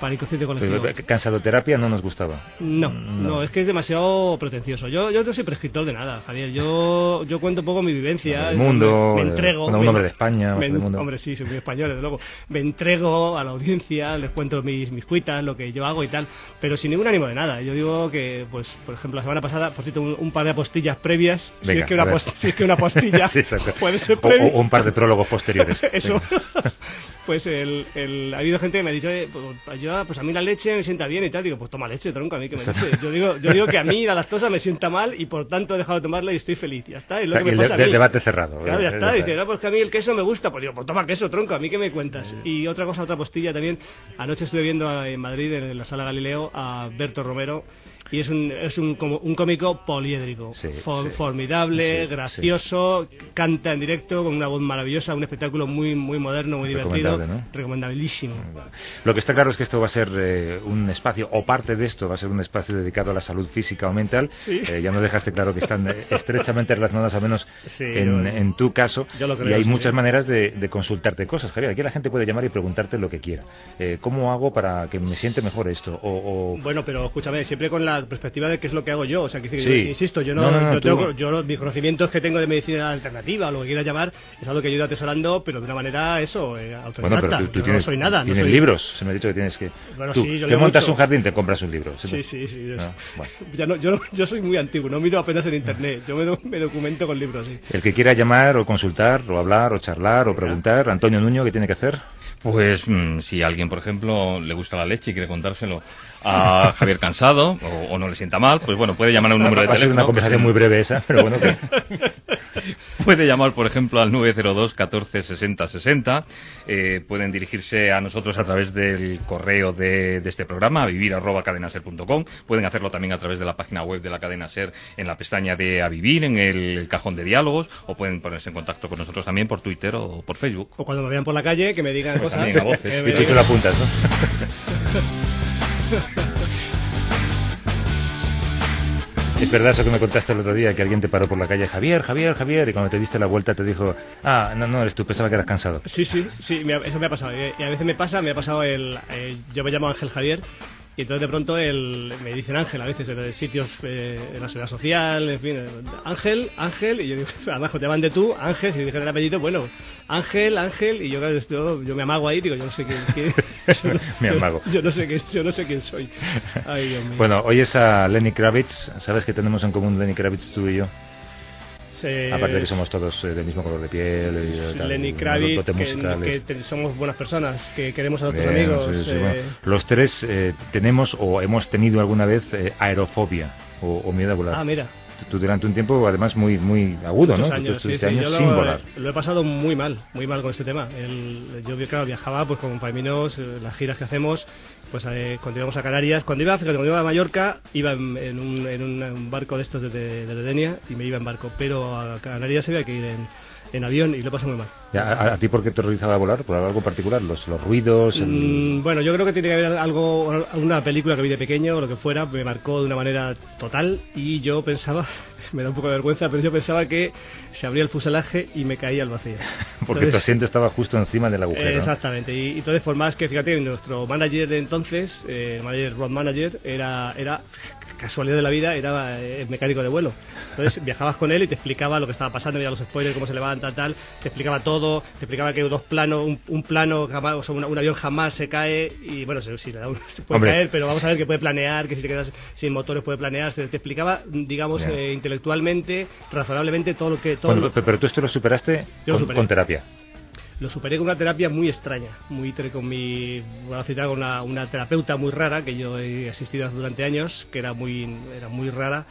el inconsciente colectivo. Pero, Cansadoterapia no nos gustaba. No, no, es que es demasiado pretencioso. Yo, yo no soy prescriptor de nada, Javier. Yo, yo cuento un poco mi vivencia. Del mundo, me, eh, me entrego. bueno, un me- hombre de España, me- del mundo. Hombre, sí, soy muy español, desde luego. Me entrego a la audiencia, les cuento mis, mis cuitas, lo que yo hago y tal, pero sin ningún ánimo de nada. Yo digo que, pues, por ejemplo, la semana pasada, por cierto, un, un par de apostillas previas. si, Venga, es que una post- si es que una postilla Sí, puede ser O- previa. o un par de prólogos posteriores. Eso. Pues el, el- ha habido gente que me ha dicho, "Oye, pues, yo, pues a mí la leche me sienta bien y tal. Digo, pues toma leche, tronco, a mí que me dice. Yo digo, yo digo que a mí la lactosa me sienta mal y por tanto he dejado de tomarla y estoy feliz. Ya está, es O lo sea, que me pasa de- a mí. debate cerrado. Claro, ya Eh, está. Dice, no, pues que a mí el queso me gusta. Pues digo, pues toma queso, tronco, a mí que me cuentas. Y otra cosa, otra postilla también. Anoche estuve viendo en Madrid, en la sala Galileo, a Berto Romero. Y es un, es un, como un cómico poliédrico. For- sí. Formidable, Sí, gracioso, canta en directo con una voz maravillosa, un espectáculo muy, muy moderno, muy divertido. ¿no? Recomendabilísimo. Lo que está claro es que esto va a ser eh, un espacio, o parte de esto va a ser un espacio dedicado a la salud física o mental. Sí. Eh, ya nos dejaste claro que están eh, estrechamente relacionadas, al menos en, en tu caso. creo, y hay muchas maneras de, de consultarte cosas, Javier. Aquí la gente puede llamar y preguntarte lo que quiera. Eh, ¿Cómo hago para que me siente mejor esto? O, o- Bueno, pero escúchame, siempre con la perspectiva de qué es lo que hago yo. O sea, que, Sí. yo, insisto, yo no, No, no, no, yo, tengo- yo los- mis conocimientos que tengo de medicina alternativa o lo que quieras llamar es algo que yo he ido atesorando, pero de una manera, eso, eh, bueno, autodidacta. pero tú, tú Yo tienes, no soy nada. no tienes soy- libros. Se me ha dicho que tienes que. Bueno, tú, sí, yo leo montas mucho. un jardín, te compras un libro. Sí, sí, sí. es- Ah, bueno. Ya no- yo, no- yo soy muy antiguo, no miro apenas en internet. Yo me, do- me documento con libros, sí. El que quiera llamar o consultar o hablar o charlar o preguntar, Antonio Nuño, ¿qué tiene que hacer? Pues mm, si a alguien, por ejemplo, le gusta la leche y quiere contárselo a Javier Cansado o, o no le sienta mal, pues bueno, puede llamar a un número de teléfono. una conversación es muy breve esa, pero bueno. que- Puede llamar, por ejemplo, al 902 14 60 60. Eh, pueden dirigirse a nosotros a través del correo de, de este programa, a vivir arroba cadenaser.com. Pueden hacerlo también a través de la página web de la cadena Ser en la pestaña de A Vivir, en el, el cajón de diálogos, o pueden ponerse en contacto con nosotros también por Twitter o por Facebook. O cuando me vean por la calle, que me digan Pues cosas. también a voces. Y tú lo apuntas, Es verdad eso que me contaste el otro día, que alguien te paró por la calle, Javier, Javier, Javier, y cuando te diste la vuelta te dijo, ah, no, no, eres tú, pensaba que eras cansado. Sí, sí, sí, eso me ha pasado. Y a veces me pasa, me ha pasado el... eh, yo me llamo Ángel Javier y entonces de pronto el, me dicen Ángel a veces en sitios, eh, en la seguridad social, en fin, Ángel, Ángel, y yo digo, además te van de tú, Ángel, si dijeron el apellido, bueno, Ángel, Ángel, y yo claro, esto- yo me amago ahí, digo, yo no sé quién... quién- yo no- Me amago. Yo, no sé quién, yo no sé quién soy. Ay, Dios mío. Bueno, hoy es a Lenny Kravitz, ¿sabes que tenemos en común Lenny Kravitz tú y yo? Eh, Aparte de que somos todos eh, del mismo color de piel y Lenny Kravitz, que, somos buenas personas, que queremos a nuestros Bien, amigos. sí, sí, eh, bueno. Los tres eh, tenemos o hemos tenido alguna vez aerofobia o, o miedo a volar. Ah, mira. Tú, durante un tiempo, además, muy muy agudo, muchos ¿no? Años, sí, estuviste sí, años yo sin lo, volar. lo he pasado muy mal, muy mal con este tema. El- yo, claro, viajaba pues con Paiminos, eh, las giras que hacemos, pues eh, cuando íbamos a Canarias, cuando iba, fíjate, cuando iba a Mallorca, iba en, en un, en un- barco de estos desde, desde Denia y me iba en barco, pero a Canarias había que ir en, en avión y lo pasé muy mal. ¿A, a ti por qué te horrorizaba volar? ¿Por algo particular? ¿Los, los ruidos? el- Mm, bueno, yo creo que tiene que haber algo, alguna película que vi de pequeño o lo que fuera, me marcó de una manera total y yo pensaba, me da un poco de vergüenza, pero yo pensaba que se abría el fuselaje y me caía al vacío. Porque tu Entonces- asiento estaba justo encima del agujero. ¿no? Exactamente, y, y entonces por más que, fíjate, nuestro manager de entonces, eh, el manager road manager, era, era casualidad de la vida, era eh, mecánico de vuelo. Entonces viajabas con él y te explicaba lo que estaba pasando, veía los spoilers, cómo se levanta, tal, te explicaba todo, te explicaba que dos planos, un, un plano, jamás, o sea, un, un avión jamás se cae, y bueno, se, sí, le da un- se puede Hombre. caer, pero vamos a ver que puede planear, que si te quedas sin motores puede planear, se- te explicaba, digamos, eh, intelectualmente, razonablemente, todo lo que... Todo Bueno, lo- pe- pero tú esto lo superaste lo con terapia. Lo superé con una terapia muy extraña, muy con mi, voy a citar con una, una terapeuta muy rara que yo he asistido durante años, que era muy, era muy rara.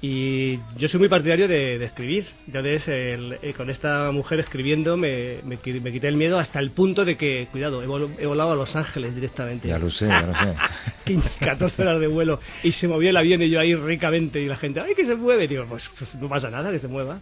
Y yo soy muy partidario de, de escribir. Entonces, el- eh, con esta mujer escribiendo me, me, me quité el miedo hasta el punto de que, cuidado, he, vol- he volado a Los Ángeles directamente. Ya lo sé, ya lo sé. 15, 14 horas de vuelo y se movió el avión y yo ahí ricamente y la gente, ¡ay, que se mueve! Digo, pues, pues no pasa nada, que se mueva.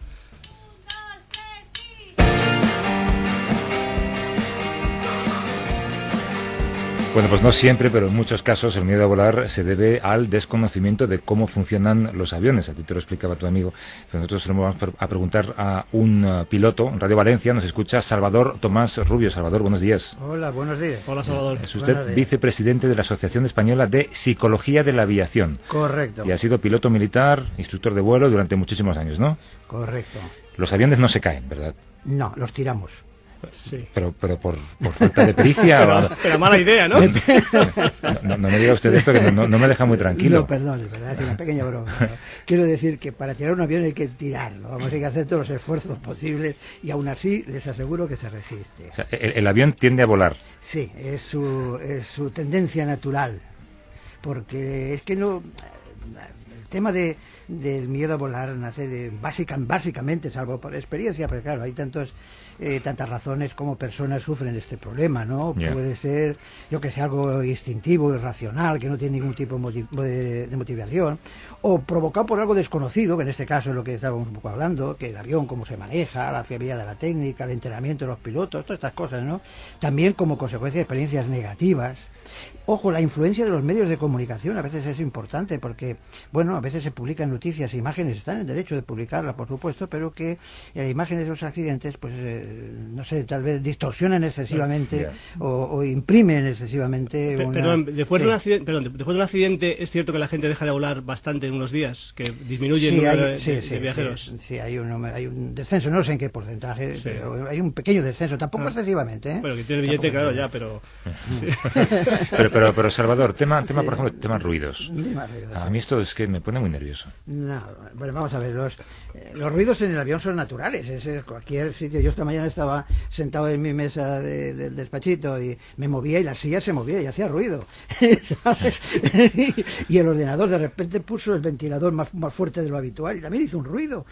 Bueno, pues no siempre, pero en muchos casos el miedo a volar se debe al desconocimiento de cómo funcionan los aviones. A ti te lo explicaba tu amigo. Pero nosotros le vamos a preguntar a un eh, piloto, en Radio Valencia, nos escucha Salvador Tomás Rubio. Salvador, buenos días. Hola, buenos días. Hola, Salvador. Es usted vicepresidente de la Asociación Española de Psicología de la Aviación. Correcto. Y ha sido piloto militar, instructor de vuelo durante muchísimos años, ¿no? Correcto. Los aviones no se caen, ¿verdad? No, los tiramos. Sí. Pero, pero por, por falta de pericia. Pero, o- pero mala idea, ¿no? No, no me diga usted esto que no, no me deja muy tranquilo. No, perdón, es verdad, es una pequeña broma. ¿no? Quiero decir que para tirar un avión hay que tirarlo. Vamos, hay que hacer todos los esfuerzos posibles y aún así les aseguro que se resiste. O sea, el, el avión tiende a volar. Sí, es su, es su tendencia natural. Porque es que no. El tema de, del miedo a volar nace de, básica, básicamente, salvo por experiencia, porque claro, hay tantos, eh, tantas razones como personas sufren este problema, ¿no? Puede ser, yo que sé, algo instintivo, irracional, que no tiene ningún tipo de motiv- de, de motivación, o provocado por algo desconocido, que en este caso es lo que estábamos un poco hablando, que el avión, cómo se maneja, la fiabilidad de la técnica, el entrenamiento de los pilotos, todas estas cosas, ¿no? También como consecuencia de experiencias negativas. Ojo, la influencia de los medios de comunicación a veces es importante porque, bueno, a veces se publican noticias imágenes, están en derecho de publicarlas, por supuesto, pero que eh, imágenes de los accidentes, pues, eh, no sé, tal vez distorsionan excesivamente Ya. o, o imprimen excesivamente Pe- una... Perdón, después, de un accidente, perdón, de- después de un accidente es cierto que la gente deja de volar bastante en unos días, que disminuye el número hay, de, sí, de- sí, de sí, viajeros. sí, hay, un, hay un descenso, no sé en qué porcentaje, Sí. pero hay un pequeño descenso, tampoco Ah. excesivamente. ¿eh? Bueno, que tiene el billete, Tampoco claro, ya, pero... sí. Pero, pero, pero Salvador, tema, tema Sí. por ejemplo, tema ruidos. Tema ruidos, A mí esto es que me pone muy nervioso. No, bueno, vamos a ver, los, eh, los ruidos en el avión son naturales, es, es cualquier sitio. Yo esta mañana estaba sentado en mi mesa de- del despachito y me movía y la silla se movía y hacía ruido. y el ordenador de repente puso el ventilador más, más fuerte de lo habitual y también hizo un ruido.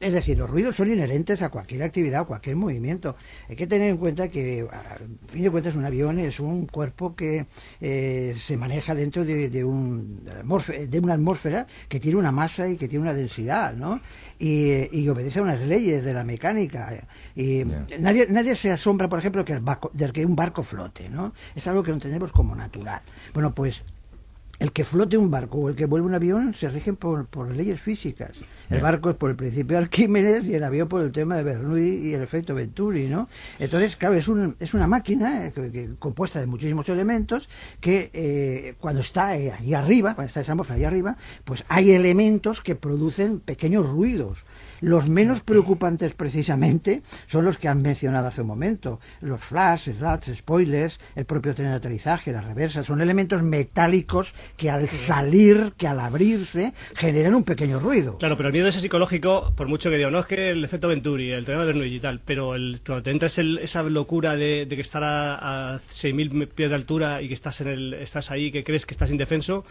Es decir, los ruidos son inherentes a cualquier actividad, a cualquier movimiento. Hay que tener en cuenta que, a fin de cuentas, un avión es un cuerpo que eh, se maneja dentro de, de un, de una atmósfera que tiene una masa y que tiene una densidad, ¿no? Y, eh, y obedece a unas leyes de la mecánica. Y nadie, nadie se asombra, por ejemplo, que el barco, de que un barco flote, ¿no? Es algo que entendemos como natural. Bueno, pues el que flote un barco o el que vuelve un avión se rigen por, por leyes físicas. El barco es por el principio de Arquímedes y el avión por el tema de Bernoulli y el efecto Venturi, ¿no? Entonces, claro, es, un, es una máquina eh, que- que- compuesta de muchísimos elementos que eh, cuando está eh, ahí arriba, cuando está esa atmósfera ahí arriba, pues hay elementos que producen pequeños ruidos. Los menos preocupantes precisamente son los que han mencionado hace un momento. Los flash, slats, spoilers, el propio tren de aterrizaje, la reversa, son elementos metálicos que al salir, que al abrirse, generan un pequeño ruido. Claro, pero el miedo ese psicológico, por mucho que digo, no es que el efecto Venturi, el tema de Bernoulli y tal, pero el, cuando te entras el- esa locura de, de que estar a, a 6.000 pies de altura y que estás, en el, estás ahí, que crees que estás indefenso,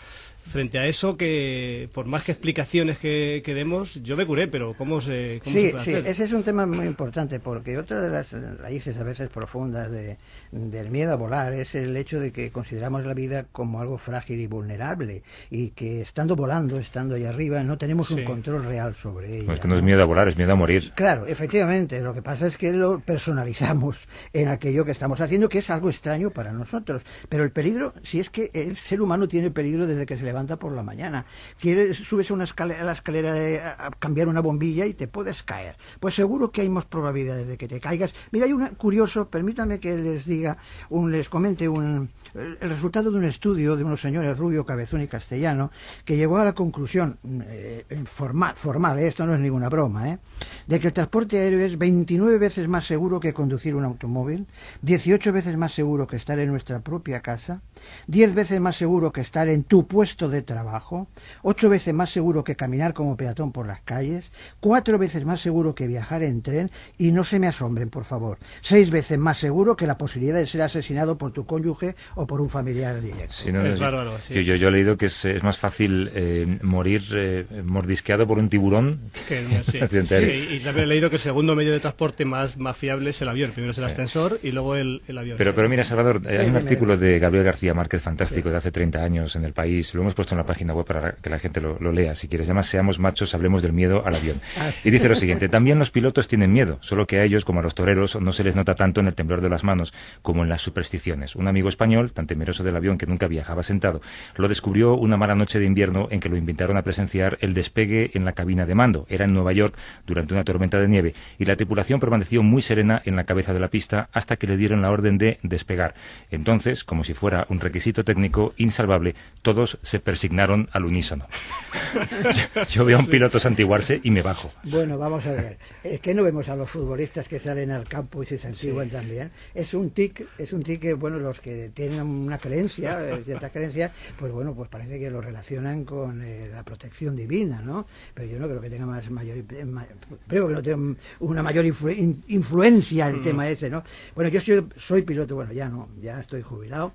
frente a eso, que por más que explicaciones que, que demos, yo me curé, pero ¿cómo se, cómo se Sí, puede sí, hacer? ese es un tema muy importante porque otra de las raíces a veces profundas de- del miedo a volar es el hecho de que consideramos la vida como algo frágil y vulnerable y que estando volando, estando ahí arriba, no tenemos un control real sobre ella. No, es que no es miedo a volar, es miedo a morir. Claro, efectivamente. Lo que pasa es que lo personalizamos en aquello que estamos haciendo, que es algo extraño para nosotros. Pero el peligro, si es que el ser humano tiene peligro desde que se levanta por la mañana. Quieres, subes a, una escalera, a la escalera de- a cambiar una bombilla y te puedes caer. Pues seguro que hay más probabilidades de que te caigas. Mira, hay un curioso, permítanme que les diga, un, les comente un, el resultado de un estudio de unos señores Rubio, Cabezón y Castellano, que llegó a la conclusión eh, formal, formal, eh, esto no es ninguna broma, eh, de que el transporte aéreo es 29 veces más seguro que conducir un automóvil, 18 veces más seguro que estar en nuestra propia casa, 10 veces más seguro que estar en tu puesto de trabajo, 8 veces más seguro que caminar como peatón por las calles, 4 veces más seguro que viajar en tren y no se me asombren, por favor, 6 veces más seguro que la posibilidad de ser asesinado por tu cónyuge o por un familiar directo. Sí, no, Es bárbaro, sí. Yo, yo, yo he leído que es, es más fácil eh, morir eh, mordisqueado por un tiburón Que sí. un accidente aéreo. Sí, y también he leído que el segundo medio de transporte más, más fiable es el avión. Primero es el ascensor y luego el, el avión. Pero, pero mira, Salvador, eh, Sí, hay un artículo de Gabriel García Márquez fantástico de hace 30 años en El País. Lo hemos puesto en la página web para que la gente lo, lo lea, si quieres. Además, seamos machos, hablemos del miedo al avión. Ah. Y dice lo siguiente, también los pilotos tienen miedo, solo que a ellos, como a los toreros, no se les nota tanto en el temblor de las manos como en las supersticiones. Un amigo español, tan temeroso del avión que nunca viajaba sentado, lo descubrió una mala noche de invierno en que lo invitaron a presenciar el despegue en la cabina de mando. Era en Nueva York durante una tormenta de nieve y la tripulación permaneció muy serena en la cabeza de la pista hasta que le dieron la orden de despegar. Entonces, como si fuera un requisito técnico insalvable, todos se persignaron al unísono. yo, yo veo a un piloto santiguarse y me bajo. Bueno, vamos a ver. Es que no vemos a los futbolistas que salen al campo y se santiguan también. Es un tic, es un tic que, bueno, los que tienen una creencia, eh, cierta creencia, pues bueno, pues parece que lo relacionan con eh, la protección divina, ¿no? Pero yo no creo que tenga más mayor, eh, ma- creo que no tenga una mayor influ- in- influencia el Mm. tema ese, ¿no? Bueno, yo soy, soy piloto, bueno, ya no, ya estoy jubilado.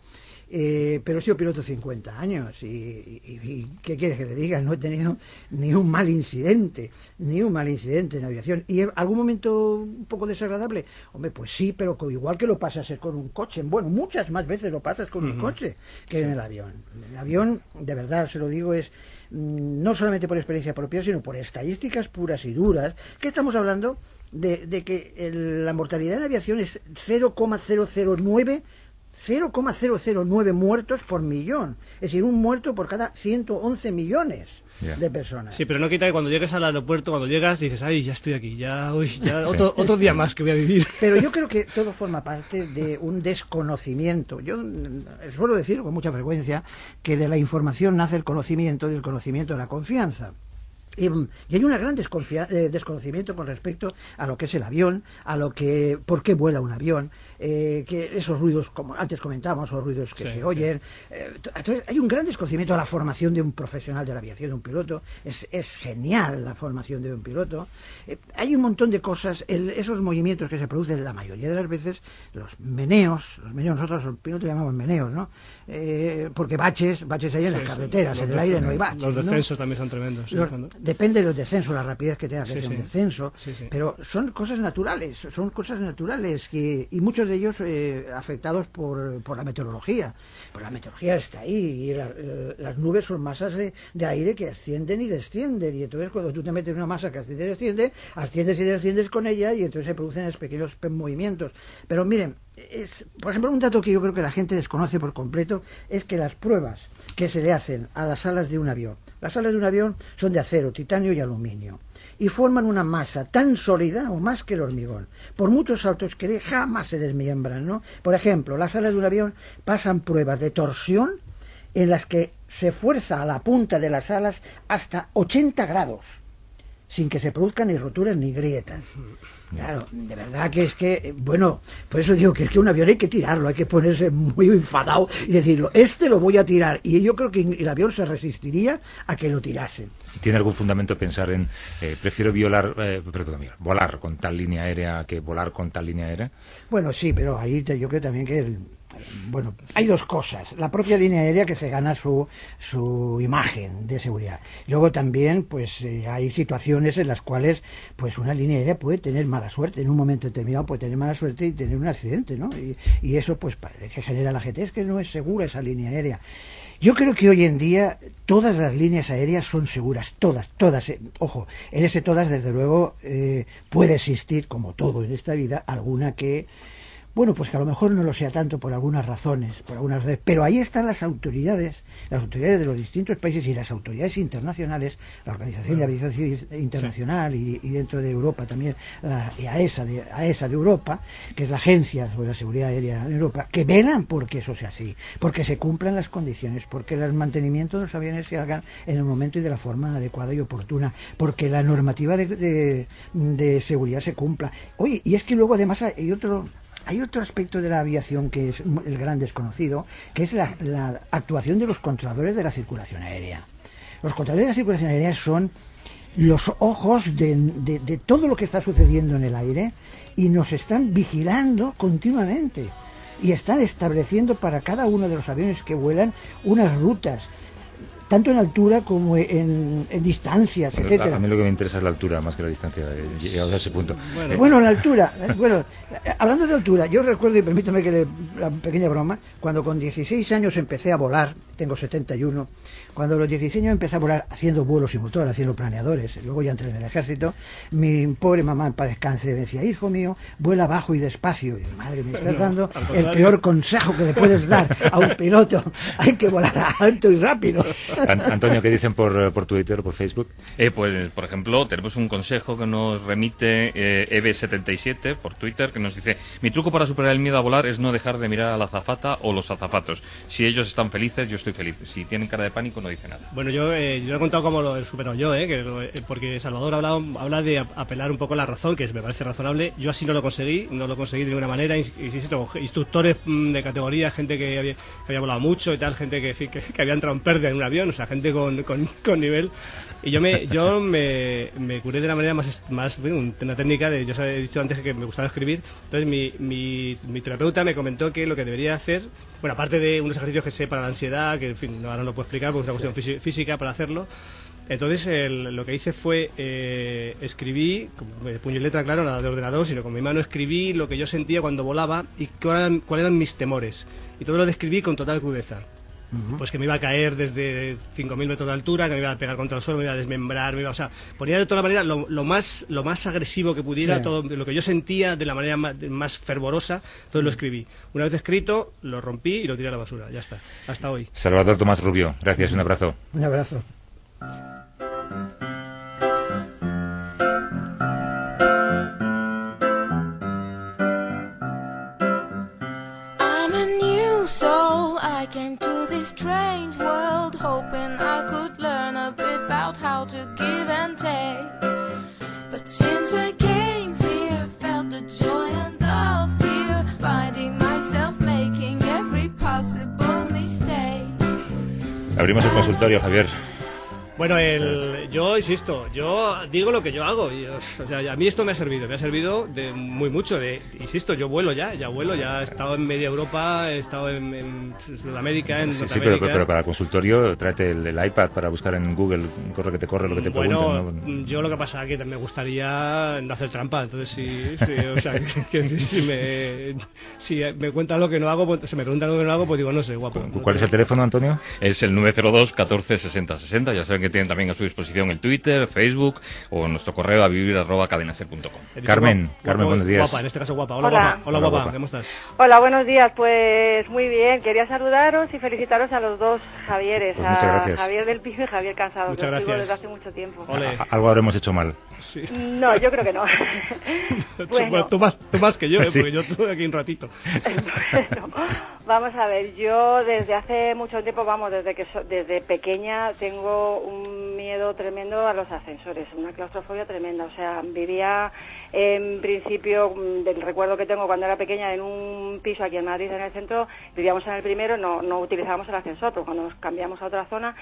Eh, pero he sido piloto 50 años y, y- y ¿qué quieres que le diga? No he tenido ni un mal incidente, ni un mal incidente en aviación. ¿Y algún momento un poco desagradable? Hombre, pues sí, pero igual que lo pasas con un coche. Bueno, muchas más veces lo pasas con un Ujú. coche que en el avión. El avión, de verdad, se lo digo, es mm, no solamente por experiencia propia, sino por estadísticas puras y duras, que estamos hablando de, de que el- la mortalidad en aviación es 0,009 0,009 muertos por millón. Es decir, un muerto por cada 111 millones de personas. Sí, pero no quita que cuando llegues al aeropuerto, cuando llegas, dices, ay, ya estoy aquí, ya, uy, ya otro, otro día más que voy a vivir. Pero yo creo que todo forma parte de un desconocimiento. Yo mm, suelo decir con mucha frecuencia que de la información nace el conocimiento y del conocimiento la confianza. Y, mm, y hay un gran eh, desconocimiento con respecto a lo que es el avión, a lo que, por qué vuela un avión, eh, que esos ruidos, como antes comentábamos, esos ruidos que Sí, se sí. oyen. eh, entonces, hay un gran desconocimiento a la formación de un profesional de la aviación, de un piloto. Es, es genial la formación de un piloto. Eh, hay un montón de cosas, el- esos movimientos que se producen la mayoría de las veces, los meneos, los meneos, nosotros los pilotos llamamos meneos, ¿no? Eh, porque baches, baches hay en Sí, las carreteras, Los en el aire no hay baches. Los ¿no? descensos también son tremendos. sí, Los- depende de los descensos, la rapidez que tenga que Sí, un sí. descenso, Sí, pero son cosas naturales, son cosas naturales que, y muchos de ellos eh, afectados por, por la meteorología. Pues la meteorología está ahí y la- eh, las nubes son masas de, de aire que ascienden y descienden y entonces cuando tú te metes en una masa que asciende y desciende, asciendes y desciendes con ella y entonces se producen esos pequeños pe- movimientos. Pero miren, es, por ejemplo, un dato que yo creo que la gente desconoce por completo es que las pruebas que se le hacen a las alas de un avión, las alas de un avión son de acero, titanio y aluminio y forman una masa tan sólida o más que el hormigón, por muchos saltos que dé jamás se desmiembran, ¿no? Por ejemplo, las alas de un avión pasan pruebas de torsión en las que se fuerza a la punta de las alas hasta 80 grados, sin que se produzcan ni roturas ni grietas. Claro, de verdad que es que, bueno, por eso digo que es que un avión hay que tirarlo, hay que ponerse muy enfadado y decirlo, este lo voy a tirar. Y yo creo que el avión se resistiría a que lo tirasen. ¿Tiene algún fundamento pensar en eh, prefiero violar, eh, perdón, volar con tal línea aérea que volar con tal línea aérea? Bueno, sí, pero ahí te- yo creo también que, el- bueno, hay dos cosas. La propia línea aérea que se gana su, su imagen de seguridad. Luego también, pues eh, hay situaciones en las cuales, pues una línea aérea puede tener mala suerte. En un momento determinado puede tener mala suerte y tener un accidente, ¿no? Y, eso, pues, que genera la gente. Es que no es segura esa línea aérea. Yo creo que hoy en día todas las líneas aéreas son seguras, todas, todas. eh, Ojo, en ese todas, desde luego, eh, puede existir, como todo en esta vida, alguna que, bueno, pues que a lo mejor no lo sea tanto por algunas razones, por algunas razones, pero ahí están las autoridades, las autoridades de los distintos países y las autoridades internacionales, la Organización de Aviación Civil Internacional y, y dentro de Europa también la AESA de, AESA de Europa, que es la Agencia sobre la Seguridad Aérea en Europa, que velan porque eso sea así, porque se cumplan las condiciones, porque el mantenimiento de los aviones se hagan en el momento y de la forma adecuada y oportuna, porque la normativa de, de- de seguridad se cumpla. Oye, y es que luego además hay otro hay otro aspecto de la aviación que es el gran desconocido, que es la, la actuación de los controladores de la circulación aérea. Los controladores de la circulación aérea son los ojos de- de todo lo que está sucediendo en el aire y nos están vigilando continuamente y están estableciendo para cada uno de los aviones que vuelan unas rutas tanto en altura como en, en distancias, Pero etcétera. a, mí lo que me interesa es la altura más que la distancia, eh, llegado a ese punto. Eh, Bueno, la altura. eh, Bueno, eh, hablando de altura, yo recuerdo, y permítame que le, la pequeña broma, cuando con 16 años empecé a volar, tengo 71, cuando a los 16 años empecé a volar haciendo vuelos sin motor, haciendo planeadores, luego ya entré en el ejército, mi pobre mamá, para descanse, me decía, hijo mío, vuela bajo y despacio. Y madre, me estás No, dando el peor consejo que le puedes dar a un piloto. Hay que volar alto y rápido. An- Antonio, ¿qué dicen por, eh, por Twitter o por Facebook? Eh, pues, por ejemplo, tenemos un consejo que nos remite eh, EB77 por Twitter que nos dice: Mi truco para superar el miedo a volar es no dejar de mirar a la azafata o los azafatos. Si ellos están felices, yo estoy feliz. Si tienen cara de pánico, no dice nada. Bueno, yo, eh, yo he contado como lo he superado yo, eh, que lo- eh, porque Salvador habla, habla de ap- apelar un poco a la razón, que es- me parece razonable. Yo así no lo conseguí, no lo conseguí de ninguna manera. Ins- Insisto, instructores mm, de categoría, gente que había, que había volado mucho y tal, gente que, que, que había entrado en pérdida en un avión, o sea, gente con, con, con nivel. Y yo me, yo me, me curé de la manera más, más bueno, una técnica de, yo os he dicho antes que me gustaba escribir, entonces mi, mi, mi terapeuta me comentó que lo que debería hacer, bueno, aparte de unos ejercicios que sé para la ansiedad, que en fin, no, ahora no lo puedo explicar porque es una cuestión físi- física para hacerlo, entonces el- lo que hice fue eh, escribí, con eh, puño y letra, claro, nada de ordenador, sino con mi mano escribí lo que yo sentía cuando volaba y cuáles eran, cuáles eran mis temores. Y todo lo describí con total crudeza. Pues que me iba a caer desde 5.000 metros de altura, que me iba a pegar contra el suelo, me iba a desmembrar, me iba, o sea, ponía de todas maneras lo, lo más lo más agresivo que pudiera, Sí. todo lo que yo sentía de la manera más, más fervorosa, todo lo escribí. Una vez escrito, lo rompí y lo tiré a la basura, ya está, hasta hoy. Salvador Tomás Rubio, gracias, un abrazo. Un abrazo. Abrimos el consultorio, Javier. Bueno, el, yo insisto, yo digo lo que yo hago. y, o sea, a mí esto me ha servido, me ha servido de muy mucho. De, insisto, yo vuelo ya, ya vuelo, ya he estado en media Europa, he estado en, en Sudamérica, en Sí, sí, pero, pero para el consultorio tráete el, el iPad para buscar en Google, corre que te corre lo que te Bueno, preguntan. ¿no? yo lo que pasa es que me gustaría no hacer trampa, entonces sí, sí, o sea, que, que si, me, si me cuentan lo que no hago, pues, se me preguntan lo que no hago, pues digo, no sé, guapo. ¿Cuál es el teléfono, Antonio? Es el 902 14 60 60. Ya saben que tienen también a su disposición el Twitter, Facebook o nuestro correo a vivir arroba cadenaser.com. Carmen, guapo, Carmen, buenos días. Guapa, en este caso guapa. Hola, Hola. guapa. Hola, Hola, guapa. guapa. ¿Cómo estás? Hola, buenos días. Pues muy bien. Quería saludaros y felicitaros a los dos Javieres, Pues muchas a gracias. Javier del Piso y Javier Cansado, Muchas que gracias. desde hace mucho tiempo. A- Algo habremos hecho mal. No, yo creo que no. Bueno, bueno, tú, más, tú más que yo, ¿eh? Sí. porque yo estuve aquí un ratito. vamos a ver. Yo desde hace mucho tiempo, vamos, desde que so- desde pequeña tengo un miedo tremendo a los ascensores, una claustrofobia tremenda. O sea, vivía en principio mm, del recuerdo que tengo cuando era pequeña en un piso aquí en Madrid, en el centro, vivíamos en el primero, no, no utilizábamos el ascensor, pero cuando nos cambiamos a otra zona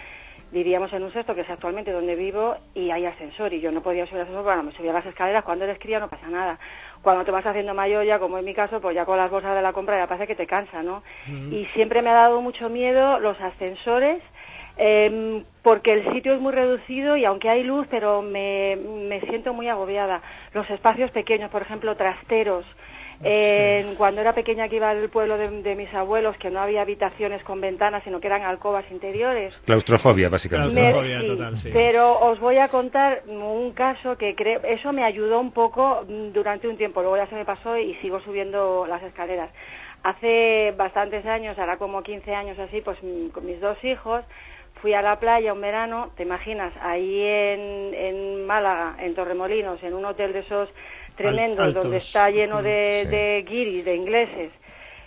vivíamos en un sexto, que es actualmente donde vivo, y hay ascensor, y yo no podía subir al ascensor, bueno, me subía a las escaleras, cuando eres cría no pasa nada. Cuando te vas haciendo mayor ya, como en mi caso, pues ya con las bolsas de la compra ya parece que te cansa, ¿no? Y siempre me ha dado mucho miedo los ascensores, em, porque el sitio es muy reducido y aunque hay luz, pero me, me siento muy agobiada. Los espacios pequeños, por ejemplo, trasteros. En- Cuando era pequeña que iba al pueblo de, de mis abuelos, que no había habitaciones con ventanas, sino que eran alcobas interiores. Claustrofobia, básicamente. Me- sí, Pero os voy a contar un caso que creo, eso me ayudó un poco mm, durante un tiempo, luego ya se me pasó y sigo subiendo las escaleras. Hace bastantes años, ahora como 15 años así, pues mm, con mis dos hijos, fui a la playa un verano, te imaginas, ahí en, en Málaga, en Torremolinos, en un hotel de esos tremendos, altos. donde está lleno de, Sí. de guiris, de ingleses.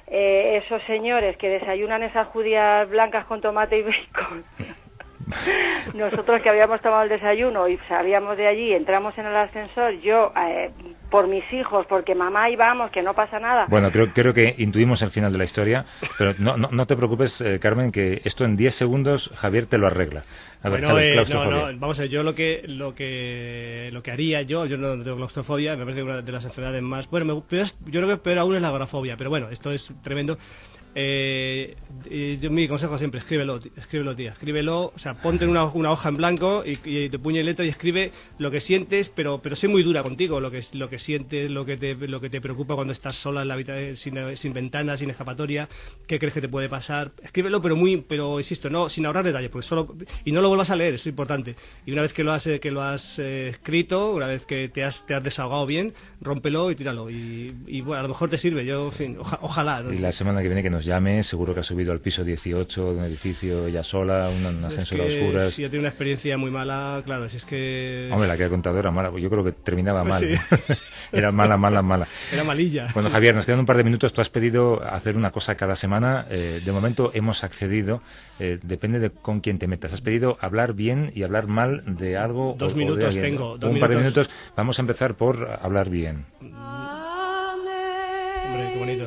Eh, esos señores que desayunan esas judías blancas con tomate y bacon. Nosotros que habíamos tomado el desayuno y salíamos de allí, entramos en el ascensor, yo eh, por mis hijos, porque mamá y vamos, que no pasa nada. Bueno, creo, creo que intuimos el final de la historia, pero no, no, no te preocupes, eh, Carmen, que esto en 10 segundos Javier te lo arregla. A Bueno, eh, no, no, vamos a ver, yo lo que, lo que, lo que haría yo, yo no tengo claustrofobia, me parece una de las enfermedades más, bueno, me- pero es- yo creo que peor aún es la agorafobia, pero bueno, esto es tremendo. Eh, y yo- mi consejo siempre, escríbelo, escríbelo, tía, escríbelo, o sea, ponte en una, una hoja en blanco y, y de puño y letra y escribe lo que sientes, pero, pero sé muy dura contigo, lo que, lo que sientes, lo que te, lo que te preocupa cuando estás sola en la habitación, sin, sin ventana, sin escapatoria, qué crees que te puede pasar, escríbelo, pero muy, pero insisto, no, sin ahorrar detalles, porque solo, y no lo vuelvas a leer, eso es importante. Y una vez que lo has, eh, que lo has eh, escrito, una vez que te has, te has desahogado bien, rómpelo y tíralo. Y, y, bueno, a lo mejor te sirve, yo, en fin, oja- ojalá. ¿no? Y la semana que viene que nos llame, seguro que ha subido al piso 18 de un edificio ella sola, un, un Es ascensor a que oscuras. si ya tiene una experiencia muy mala, claro, si es que... Hombre, la que ha contado era mala, yo creo que terminaba mal. Sí. era mala, mala, mala. Era malilla. Bueno, Javier, nos quedan un par de minutos. Tú has pedido hacer una cosa cada semana. Eh, de momento hemos accedido. Eh, depende de con quién te metas. Has pedido hablar bien y hablar mal de algo. Dos o- o de minutos tengo, dos un par de minutos. minutos. Vamos a empezar por hablar bien. Hombre, qué bonito.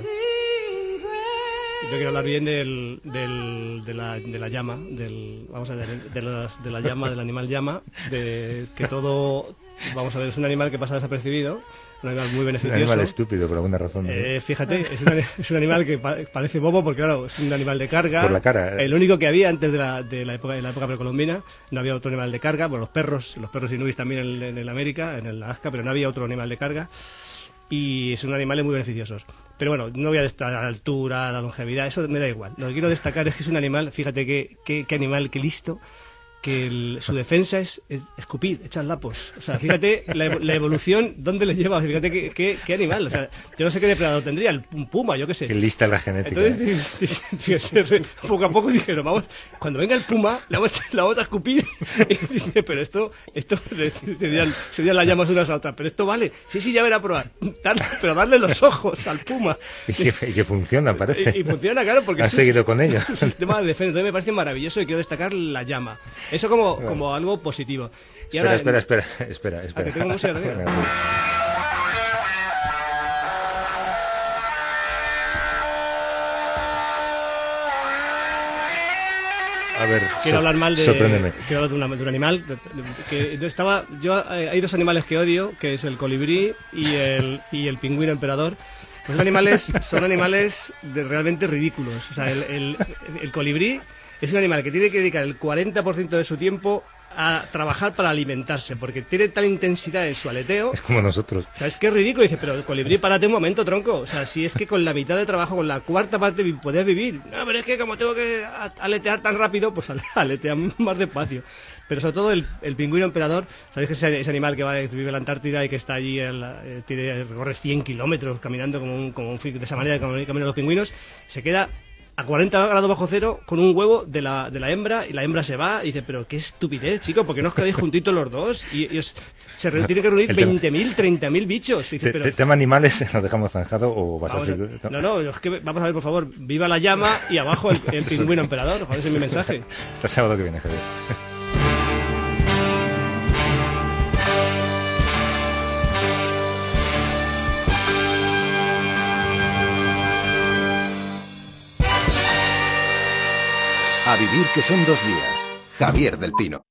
Yo quiero hablar bien del, del, de, la, de la llama, del, vamos a ver, de, las- de la llama, del animal llama, de que todo, vamos a ver, es un animal que pasa desapercibido, un animal muy Un beneficioso. animal estúpido, por alguna razón. ¿no? Eh, fíjate, es un, es un animal que pa- parece bobo porque, claro, es un animal de carga. Por la cara, eh. El único que había antes de la, de la época de la época precolombina, no había otro animal de carga. Bueno, los perros, los perros inuits también en, en el América, en el Alaska, pero no había otro animal de carga. Y son animales muy beneficiosos. Pero bueno, no voy a destacar la altura, la longevidad, eso me da igual. Lo que quiero destacar es que es un animal, fíjate qué, qué, qué animal, qué listo, que el- su defensa es, es escupir, echar lapos. O sea, fíjate la, evo- la evolución, ¿dónde le lleva? Fíjate qué, qué, qué animal. O sea, yo no sé qué depredador tendría, el- puma, yo qué sé. Qué lista la genética. ¿eh? Entonces, fíjese, poco a poco dijeron, vamos, cuando venga el puma, la vamos, a- la vamos a escupir. Y dice, pero esto, esto, se dieron, se dieron las llamas unas a otras, pero esto vale. Sí, sí, ya verá a probar. Pero darle los ojos al puma. Y que, y que funciona, parece. Y, y funciona, claro, porque un- seguido con ella. es un sistema de defensa. Entonces me parece maravilloso y quiero destacar la llama. Eso como, como algo positivo. Y Espera, ahora, espera, espera, espera, espera. tengo música? A ver, quiero hablar mal de quiero hablar de, una- de un animal de- de- que estaba yo eh, hay dos animales que odio que es el colibrí y el y el pingüino emperador los animales son animales de- realmente ridículos o sea el, el- el colibrí es un animal que tiene que dedicar el 40% de su tiempo a trabajar para alimentarse porque tiene tal intensidad en su aleteo Es como nosotros. o sea, es que es ridículo. Dice, pero colibrí, párate un momento, tronco. O sea, si es que con la mitad de trabajo, con la cuarta parte, podés vivir. No, pero es que como tengo que aletear tan rápido, pues ale- aletea más despacio. Pero sobre todo el, el pingüino emperador, ¿sabéis que ese, ese animal que va, vive en la Antártida y que está allí, en la- eh, tiene, recorre 100 kilómetros caminando como un, como un de esa manera como caminan los pingüinos, se queda a 40 grados bajo cero con un huevo de la, de la hembra y la hembra se va y dice, pero qué estupidez, chico, ¿por qué no os quedáis juntitos los dos? Y, y os- se re- tienen que reunir El tema- 20.000, 30.000 bichos. Y dice, Te- pero, te- tema animales, ¿lo dejamos zanjado o vas vamos a a- seguir? no, no, es que vamos a ver, por favor, viva la llama y abajo el, el pingüino emperador, joder, ese es mi mensaje. Hasta el sábado que viene, Javier. Vivir que son dos días. Javier del Pino.